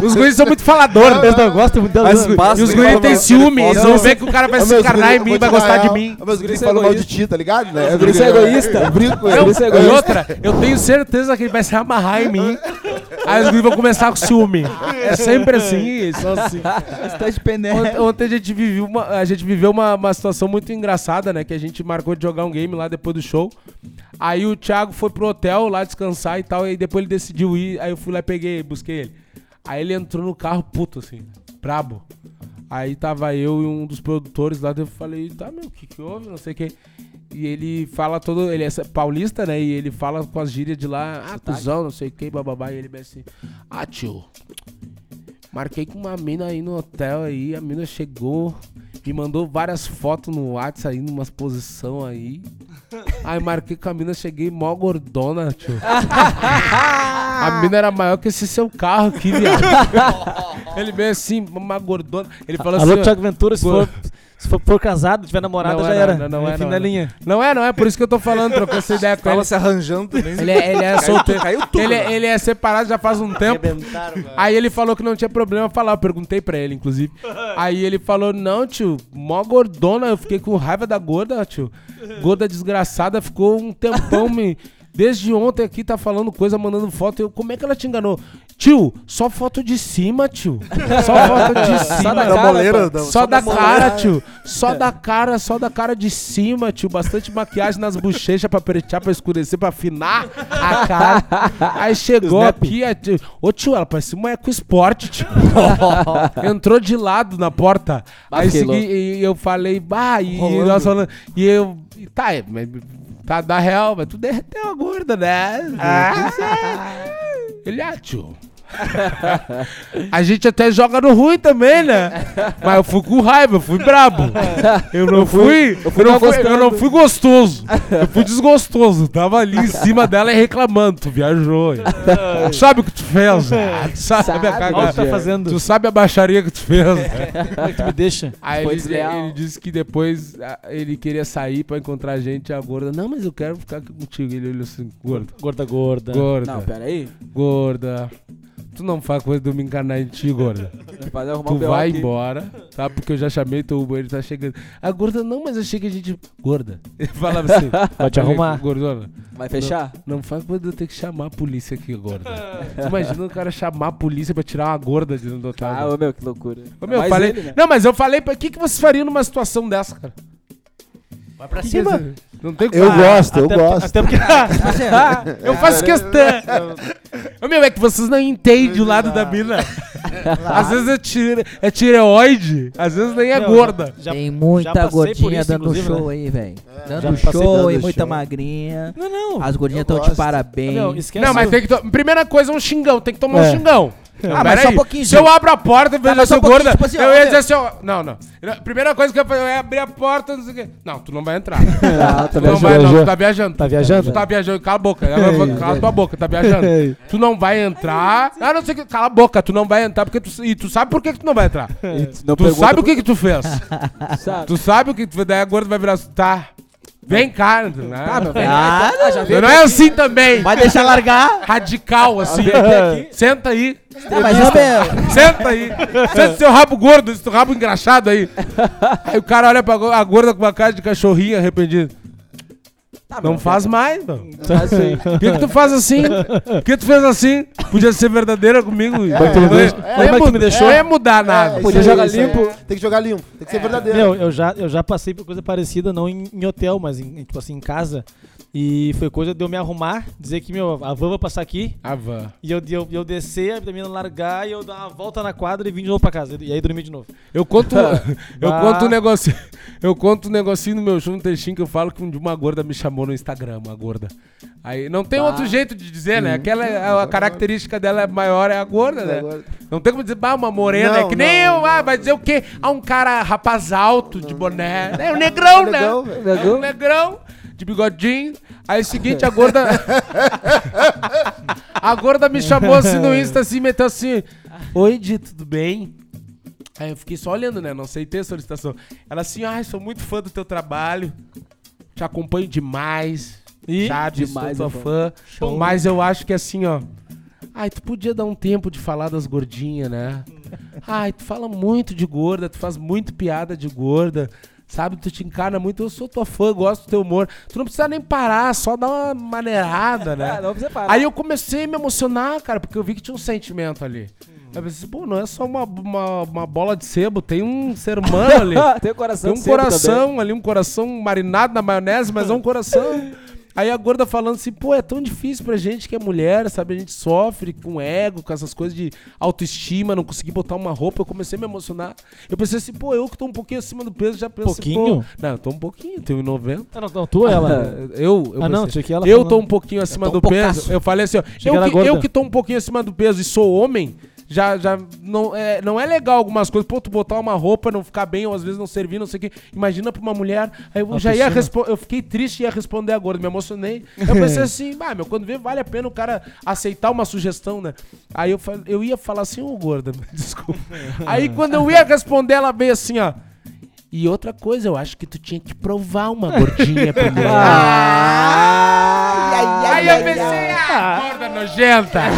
Os guris são muito faladores. Eles não gostam muito né? basta E os guris fala têm ciúme. Eles vão ver que o cara vai se encarnar em mim, vai gostar de mim. Os guris Isso é falam mal de ti, tá ligado? Né? Por isso é egoísta. Eu brinco eles. e outra, eu tenho certeza que ele vai se amarrar em mim. Aí os guris vão começar com ciúme. É sempre assim, só assim. Está de pené. Ontem, ontem a gente viveu, uma, a gente viveu uma, uma situação muito engraçada, né? Que a gente marcou de jogar um game lá depois do show. Aí o Thiago foi pro hotel lá descansar e tal. E depois ele decidiu ir. Aí eu fui lá e peguei, busquei ele. Aí ele entrou no carro puto, assim, brabo. Aí tava eu e um dos produtores lá. Eu falei, tá, meu, o que que houve? Não sei o que. E ele fala todo. Ele é paulista, né? E ele fala com as gírias de lá, ah, cuzão, não sei o que, bababá. E ele bem assim, ah, tio, Marquei com uma mina aí no hotel aí, a mina chegou, me mandou várias fotos no WhatsApp aí, numas posição aí. Aí marquei com a mina, cheguei mó gordona, tio. a mina era maior que esse seu carro aqui, viado. Ele veio assim, uma gordona. Ele falou Alô, assim, ó, Thiago Ventura, se for, Se for, for casado, tiver namorada, Não já é, era. não, não é, fim não da é. linha. Não é, não é, por isso que eu tô falando, trocando essa ideia com ele. Se arranjando também. Ele é, ele é solteiro. caiu tudo. Ele, é- ele é separado já faz um tempo. Aí ele falou que não tinha problema falar, eu perguntei pra ele, inclusive. Aí ele falou, não, tio, mó gordona, eu fiquei com raiva da gorda, tio. Gorda desgraçada, ficou um tempão me... Desde ontem aqui tá falando coisa, mandando foto. Eu, como é que ela te enganou? Tio, só foto de cima, tio. Só foto de cima. da moleira, da- Só da cara, tio. Só da cara, só da cara de cima, tio. Bastante maquiagem nas bochechas pra pretear, pra escurecer, pra afinar a cara. Aí chegou Snap. aqui, a tio, ô tio, ela parecia uma Eco Sport, tio. Entrou de lado na porta. Aí segui, e eu falei, bah, e, Rolando. nós falando, e eu, e tá, é, tá da real, mas tu derreteu a gorda, né? Ele, ah, tio. A gente até joga no ruim também, né? Mas eu fui com raiva, eu fui brabo. Eu não fui, eu, fui não não fui, eu não fui gostoso. Eu fui desgostoso. Tava ali em cima dela e reclamando. Tu viajou. Tu sabe o que tu fez? né? Tu sabe, Sabe, a cagada. tá fazendo. Tu sabe a baixaria que tu fez. né? Como é que tu me deixa? Aí ele, ele disse que depois ele queria sair pra encontrar a gente, a gorda. Não, mas eu quero ficar aqui contigo. Ele olhou assim, gorda. Gorda, gorda. Gorda. Não, pera aí. Gorda. Tu não faz coisa de eu me encanar em ti, gorda. Tu vai aqui. embora, tá? Porque eu já chamei teu Uber, ele tá chegando. A gorda, não, mas achei que a gente. Gorda. Ele falava assim. Vai te arrumar. Gordona, Vai fechar? não faz coisa de eu ter que chamar a polícia aqui, gorda. Tu imagina o cara chamar a polícia pra tirar uma gorda de dentro do hotel. Ah, ô meu, que loucura. Ô, meu, eu Mais falei. ele, né? Não, mas eu falei pra. O que, que vocês fariam numa situação dessa, cara? Vai pra cima. é? Não tem Eu Ah, gosto, eu gosto. Até porque. Eu faço questão. Ô, meu, é que vocês não entendem o lado da mina. Às vezes é, tire, é tireoide, às vezes nem é Não, gorda. Já, Tem já muita por gordinha isso, dando show né? aí, velho. Já Dando show dando e muita show. magrinha. Não, não. As gordinhas estão de parabéns. Não, esquece. Não, mas tem que. to- Primeira coisa é um xingão, tem que tomar um É. xingão. Ah, mas só um pouquinho, Se eu abro a porta e vejo essa um pouquinho, gorda, tipo assim, eu ia dizer assim, ó. Não, não. Primeira coisa que eu ia fazer, eu ia abrir a porta, não sei o quê. Não, tu não vai entrar. Ah, tu tá não viajando. vai, não, tu tá viajando. Tá viajando? Tu tá viajando, cala a boca. Cala tua boca, tá viajando. Tu não vai entrar. Ah, não sei o que. Cala a boca, tu não vai entrar porque tu. E tu sabe por que, que tu não vai entrar. Tu não Tu sabe o que que tu fez. Tu sabe o que tu fez. Daí a gorda vai virar assim, tá. Vem cá, né? Tá, meu velho. Ah, Ah, já veio Não é assim também. Vai deixar largar? Radical, assim. Senta aí. Ah, mas, ô, meu, Senta aí. Senta seu rabo gordo, esse teu rabo engraxado aí. Aí o cara olha pra a gorda com uma cara de cachorrinho arrependido. Tá, Não meu, faz mais, meu. Faz aí. Por que, que tu faz assim? Por que tu fez assim? Podia ser verdadeira comigo. Não ia- tu me não ia- deixou- não ia como é tu me mud- deixou? Não ia mudar nada. É, Podia jogar limpo. Tem que jogar limpo. Tem que ser verdadeiro. Meu, eu já, eu já passei por coisa parecida, não em, em hotel, mas em, tipo assim, em casa. E foi coisa de eu me arrumar, dizer que, meu, a van vai passar aqui. A van. E eu, eu, eu descer, a menina largar e eu dar uma volta na quadra e vir de novo pra casa. E aí dormir de novo. Eu conto, eu Bah. conto um negocinho. Eu conto um negocinho no meu show, um textinho que eu falo que um de uma gorda me chamou no Instagram, uma gorda. Aí não tem Bah. outro jeito de dizer, né? Aquela a, a característica dela é maior é a gorda, né? Agora- Não tem como dizer, bah, uma morena, é Não, que nem não, eu, ah, vai dizer o quê? Ah, um cara rapaz alto de boné. É um negrão, né? É um negrão de bigodinho. Aí o seguinte, a gorda. a gorda me chamou assim no Insta, assim, meteu assim: Oi, Di, tudo bem? Aí eu fiquei só olhando, né? Não aceitei a solicitação. Ela assim, ai, sou muito fã do teu trabalho. Te acompanho demais. E sabe, demais, sou é tua bom. fã. Show. Mas eu acho que assim, ó. Ai, tu podia dar um tempo de falar das gordinhas, né? Ai, tu fala muito de gorda, tu faz muito piada de gorda. Sabe, tu te encarna muito, eu sou tua fã, gosto do teu humor. Tu não precisa nem parar, só dar uma maneirada, né? Ah, não precisa parar. Aí eu comecei a me emocionar, cara, porque eu vi que tinha um sentimento ali. Eu pensei, pô, não é só uma, uma, uma bola de sebo, tem um ser humano ali. Tem o coração Tem um coração ali, um coração marinado na maionese, mas é um coração. Aí a gorda falando assim, pô, é tão difícil pra gente que é mulher, sabe? A gente sofre com ego, com essas coisas de autoestima, não conseguir botar uma roupa. Eu comecei a me emocionar. Eu pensei assim, pô, eu que tô um pouquinho acima do peso, já penso assim, Pouquinho? pô, Não, eu tô um pouquinho, tenho 90. Ah, não, não, tu ela? Eu, eu ah, não, pensei, tinha que ela eu falando. tô um pouquinho acima tô um do peso. Eu falei assim, ó, eu que, eu que tô um pouquinho acima do peso e sou homem, já, já não, é, não é legal algumas coisas. Pô, tu botar uma roupa, não ficar bem, ou às vezes não servir, não sei o quê. Imagina pra uma mulher. Aí eu já ia responder. Eu fiquei triste e ia responder agora, me emocionei. Eu pensei assim, ah, meu, quando vê, vale a pena o cara aceitar uma sugestão, né? Aí eu, eu ia falar assim, ô gorda, desculpa. Aí quando eu ia responder, ela veio assim, ó. E outra coisa, eu acho que tu tinha que provar uma gordinha primeiro. Aí eu pensei, ah, gorda nojenta.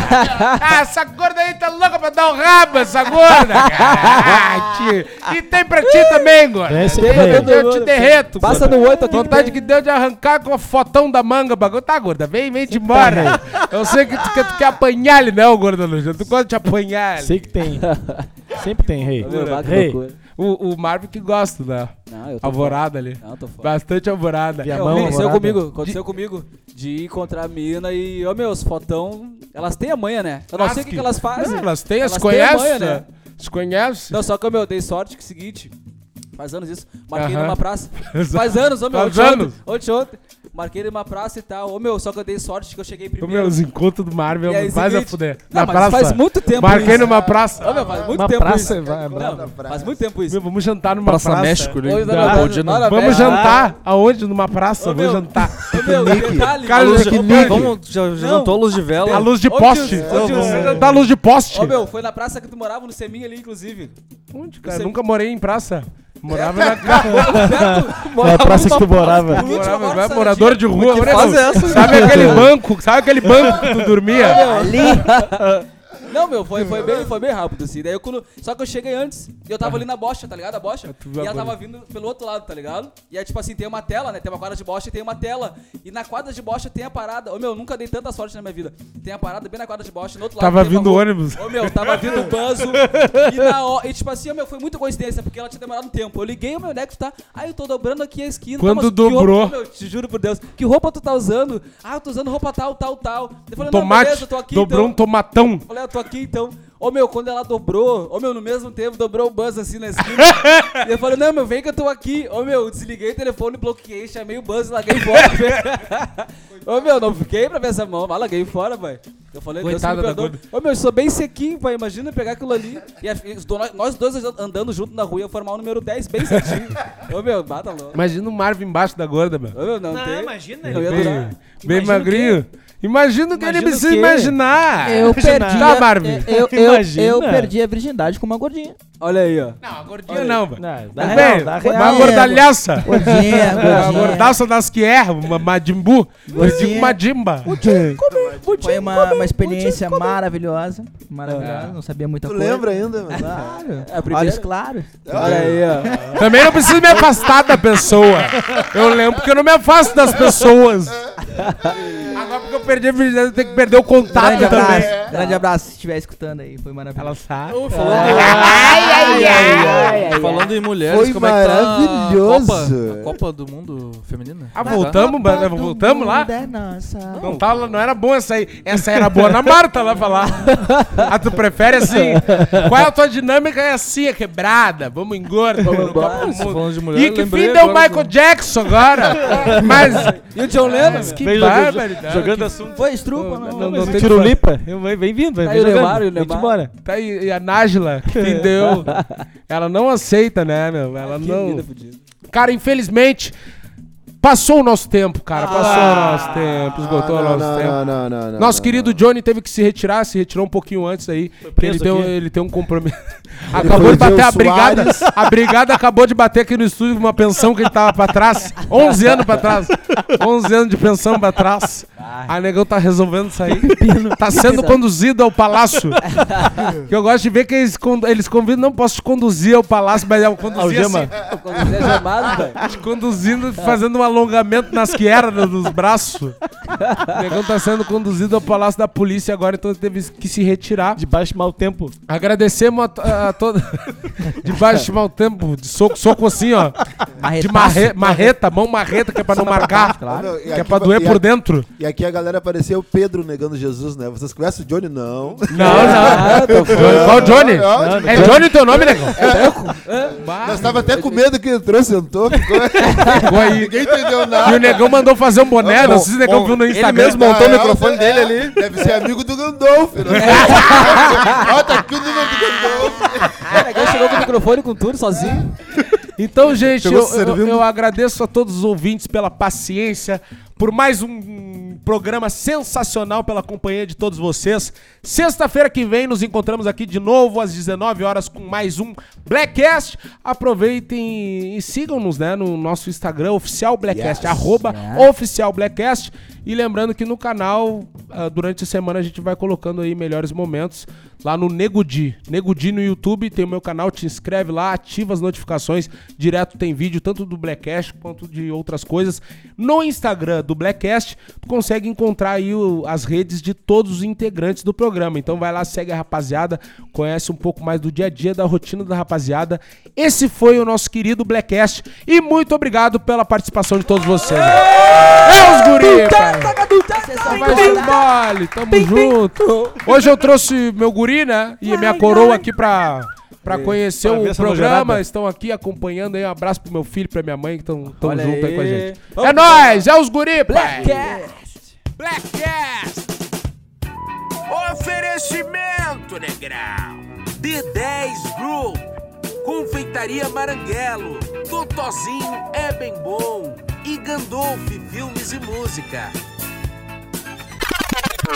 Ah, essa gorda aí tá louca pra dar um rabo, essa gorda. Ah, tio. E tem pra ti também, gorda. Esse Tem, eu, eu te derreto. Passa gorda. no oito aqui. Vontade que deu de arrancar com a fotão da manga, o bagulho. Tá, gorda, vem, vem te embora. Eu sei que tu, quer- tu quer apanhar ele, não, gorda nojenta. Tu gosta de apanhar ele. Sei que tem. Sempre tem, rei. Que Rei, loucura. O, o Marvin que gosta, né? Não, eu tô Alvorada ali. Não, tô fora. Bastante alvorada. Via Meu, mão, aconteceu alvorada. comigo, aconteceu comigo de encontrar a mina e, ô meus, fotão, elas têm a manha, né? Eu não sei o que, que elas fazem. Não, elas têm, as Elas têm a conhecem, manha, né? Se conhece? Não, só que, meu, dei sorte que é o seguinte, faz anos isso, marquei Aham. numa praça. Faz anos, ô meu, Faz ontem, anos. ontem, ontem, ontem, marquei numa praça e tal. Ô meu, só que eu dei sorte que eu cheguei Ô, primeiro. meu, os encontros do Marvel aí, faz a seguinte- fuder. Não, Na mas praça. faz muito tempo Marquei isso. numa praça. Ô meu, faz muito Uma tempo praça, isso. vai, vai. Não, faz muito tempo isso. Meu, vamos jantar numa Praça praça. México, né? Oi, Da não, não, não, não, Vamos jantar aonde? Numa praça? Ô, Vamos jantar. Ô meu, detalhe. Cara, A luz Ô, de, meu, vamos, já, jantou a luz de vela? A luz de Ô, poste. tio, ô, tio, Vamos você- jantar a luz de poste. Ô meu, foi na praça que tu morava no Seminha ali, inclusive. Onde, cara? Nunca morei em praça. Morava na casa. É a praça que tu morava. Morava, vai, morador de rua. Que Olha, fase meu, é essa? Sabe aquele banco? Sabe aquele banco que tu dormia? Não, meu, foi, foi, bem, foi bem rápido, assim. Daí eu quando. Só que eu cheguei antes. E eu tava ali na bocha, tá ligado? A bocha. tu viu E ela tava vindo pelo outro lado, tá ligado? E aí, tipo assim, tem uma tela, né? Tem uma quadra de bocha e tem uma tela. E na quadra de bocha tem a parada. Ô meu, eu nunca dei tanta sorte na minha vida. Tem a parada bem na quadra de bocha, no outro lado. Tava tem uma vindo rua. ônibus. Ô meu, tava vindo o Banzo. e na hora. E tipo assim, ô meu, foi muita coincidência, porque ela tinha demorado um tempo. Eu liguei o meu Nexo, tá? Aí eu tô dobrando aqui a esquina. Quando tá, mas que dobrou. roupa- meu, te juro por Deus. Que roupa tu tá usando? Ah, eu tô usando roupa tal, tal, tal. Eu falei, não, Tomate. beleza, eu tô aqui dobrou então. um tomatão. Falei, eu tô aqui então. Ô meu, quando ela dobrou, ô meu, no mesmo tempo dobrou o Buzz assim na esquina. e eu falei, não, meu, vem que eu tô aqui. Ô meu, desliguei o telefone, bloqueei, chamei o Buzz e larguei fora. ô meu, não fiquei pra ver essa mão, mas larguei fora, pai. Eu falei, Deus Coitada me da perdoe. gorda. Ô meu, eu sou bem sequinho, pai. Imagina pegar aquilo ali. E a- nós dois andando junto na rua ia formar o número 10 bem certinho. Ô meu, bata louco. Imagina o Marvin embaixo da gorda, meu. Ô meu, não, tem. imagina, Não Bem, bem Imagina magrinho. Imagina o que ele o precisa imaginar. Eu perdi. Tá, a- Marvin. Eu, eu, Imagina. eu perdi a virgindade com uma gordinha. Olha aí, ó. Não, a gordinha não, velho. Não, dá Bem, real, dá uma gordalhaça. Gordinha, A gordinha. gordaça das que erra, uma Madimbu. Eu digo Madimba. Foi uma, uma experiência maravilhosa. Maravilhosa. Não sabia muita Tu coisa. lembra ainda, mano? Claro. É a? Olhos claros. Olha aí, ó. Também não preciso me afastar da pessoa. Eu lembro que eu não me afasto das pessoas. Agora porque eu perdi a virgindade, eu tenho que perder o contato Grande também. abraço. Grande abraço se estiver escutando aí. Foi maravilhoso. Ela sabe. Ô, falando, falando em mulheres, Foi como é que tá maravilhoso. a Copa, a Copa do Mundo Feminina? Ah, voltamos, voltamos lá? É nossa. Não, tá, não era bom essa aí. Essa era boa na Marta lá falar. Ah, tu prefere assim? Qual é a tua dinâmica? É assim, é quebrada. Vamos engorda. Vamos no de mulher, E que fim deu o Michael do- Jackson agora? Mas E o John Lennon? que Vem jogando-. Jogando assunto. Foi estrupa, não. Não, não tem Tiro lipa. Vem vem vindo, vem Tá aí o. Neymar, o Neymar. embora. Tá aí, e a Nájila, que deu. Ela não aceita, né, meu? Ela não. Cara, infelizmente, passou o nosso tempo, cara. Passou o nosso tempo, esgotou Ah, o nosso não, tempo. não, não, não, não, Nosso não, querido não. Johnny teve que se retirar, se retirou um pouquinho antes aí. porque Ele preso tem, um, aqui. ele tem um compromisso. acabou de bater o a brigada. Soares. A brigada acabou de bater aqui no estúdio uma pensão que ele tava pra trás. 11 anos pra trás. 11 anos de pensão pra trás. A negão tá resolvendo sair. Tá sendo conduzido ao palácio. que eu gosto de ver que eles, con- eles convidam, não posso te conduzir ao palácio, mas eu conduzir Algema. assim. Quando você é chamado, velho. Te conduzindo, fazendo um alongamento nas quieras dos braços. O negão tá sendo conduzido ao palácio da polícia agora, então ele teve que se retirar. Debaixo de mau tempo. Agradecemos a, a, a toda. Debaixo de mau tempo, de soco, soco assim, ó. De Marretaço. marre, marreta, mão marreta, que é pra não marcar. Não, e Que é pra doer por a- dentro. E aqui a galera apareceu o Pedro negando Jesus, né? Vocês conhecem o Johnny? Não. Não, não. Qual Johnny? Não, É Johnny o teu nome, negão? Nós tava até com medo que entrou, sentou, ficou... Ficou aí. Ninguém entendeu E nada. o negão mandou fazer um boné, não sei se o negão bom, viu no ele Instagram. mesmo montou o microfone é, dele é, ali. Deve ser amigo do Gandolf. Ó, tá aqui o número do Gandolf. O negão chegou com o microfone com tudo, sozinho. Então, gente, eu, eu- eu agradeço a todos os ouvintes pela paciência, por mais um programa sensacional pela companhia de todos vocês. Sexta-feira que vem nos encontramos aqui de novo às 19 horas com mais um Blackcast. Aproveitem e sigam-nos né, no nosso Instagram oficial Blackcast, arroba oficial Blackcast. E lembrando que no canal, ah, durante a semana, a gente vai colocando aí melhores momentos lá no Negudi. Negudi no YouTube, tem o meu canal, te inscreve lá, ativa as notificações. Direto tem vídeo tanto do Blackcast quanto de outras coisas. No Instagram do Blackcast, tu consegue encontrar aí o- as redes de todos os integrantes do programa. Então vai lá, segue a rapaziada, conhece um pouco mais do dia a dia, da rotina da rapaziada. Esse foi o nosso querido Blackcast e muito obrigado pela participação de todos vocês. É os guri, pai. Vai ser mole, tamo junto. Hoje eu trouxe meu guri, né? E minha coroa aqui pra, pra conhecer Pra ver o essa programa. nojerada. Estão aqui acompanhando aí. Um abraço pro meu filho, pra minha mãe que estão junto Olha aí. com a aí. gente. Vamos é nóis, é os guri, pai. Blackcast. Blackcast. Oferecimento, negrão. D10 Group. Confeitaria Maranguelo. Totozinho é bem bom. E Gandolf Filmes e Música.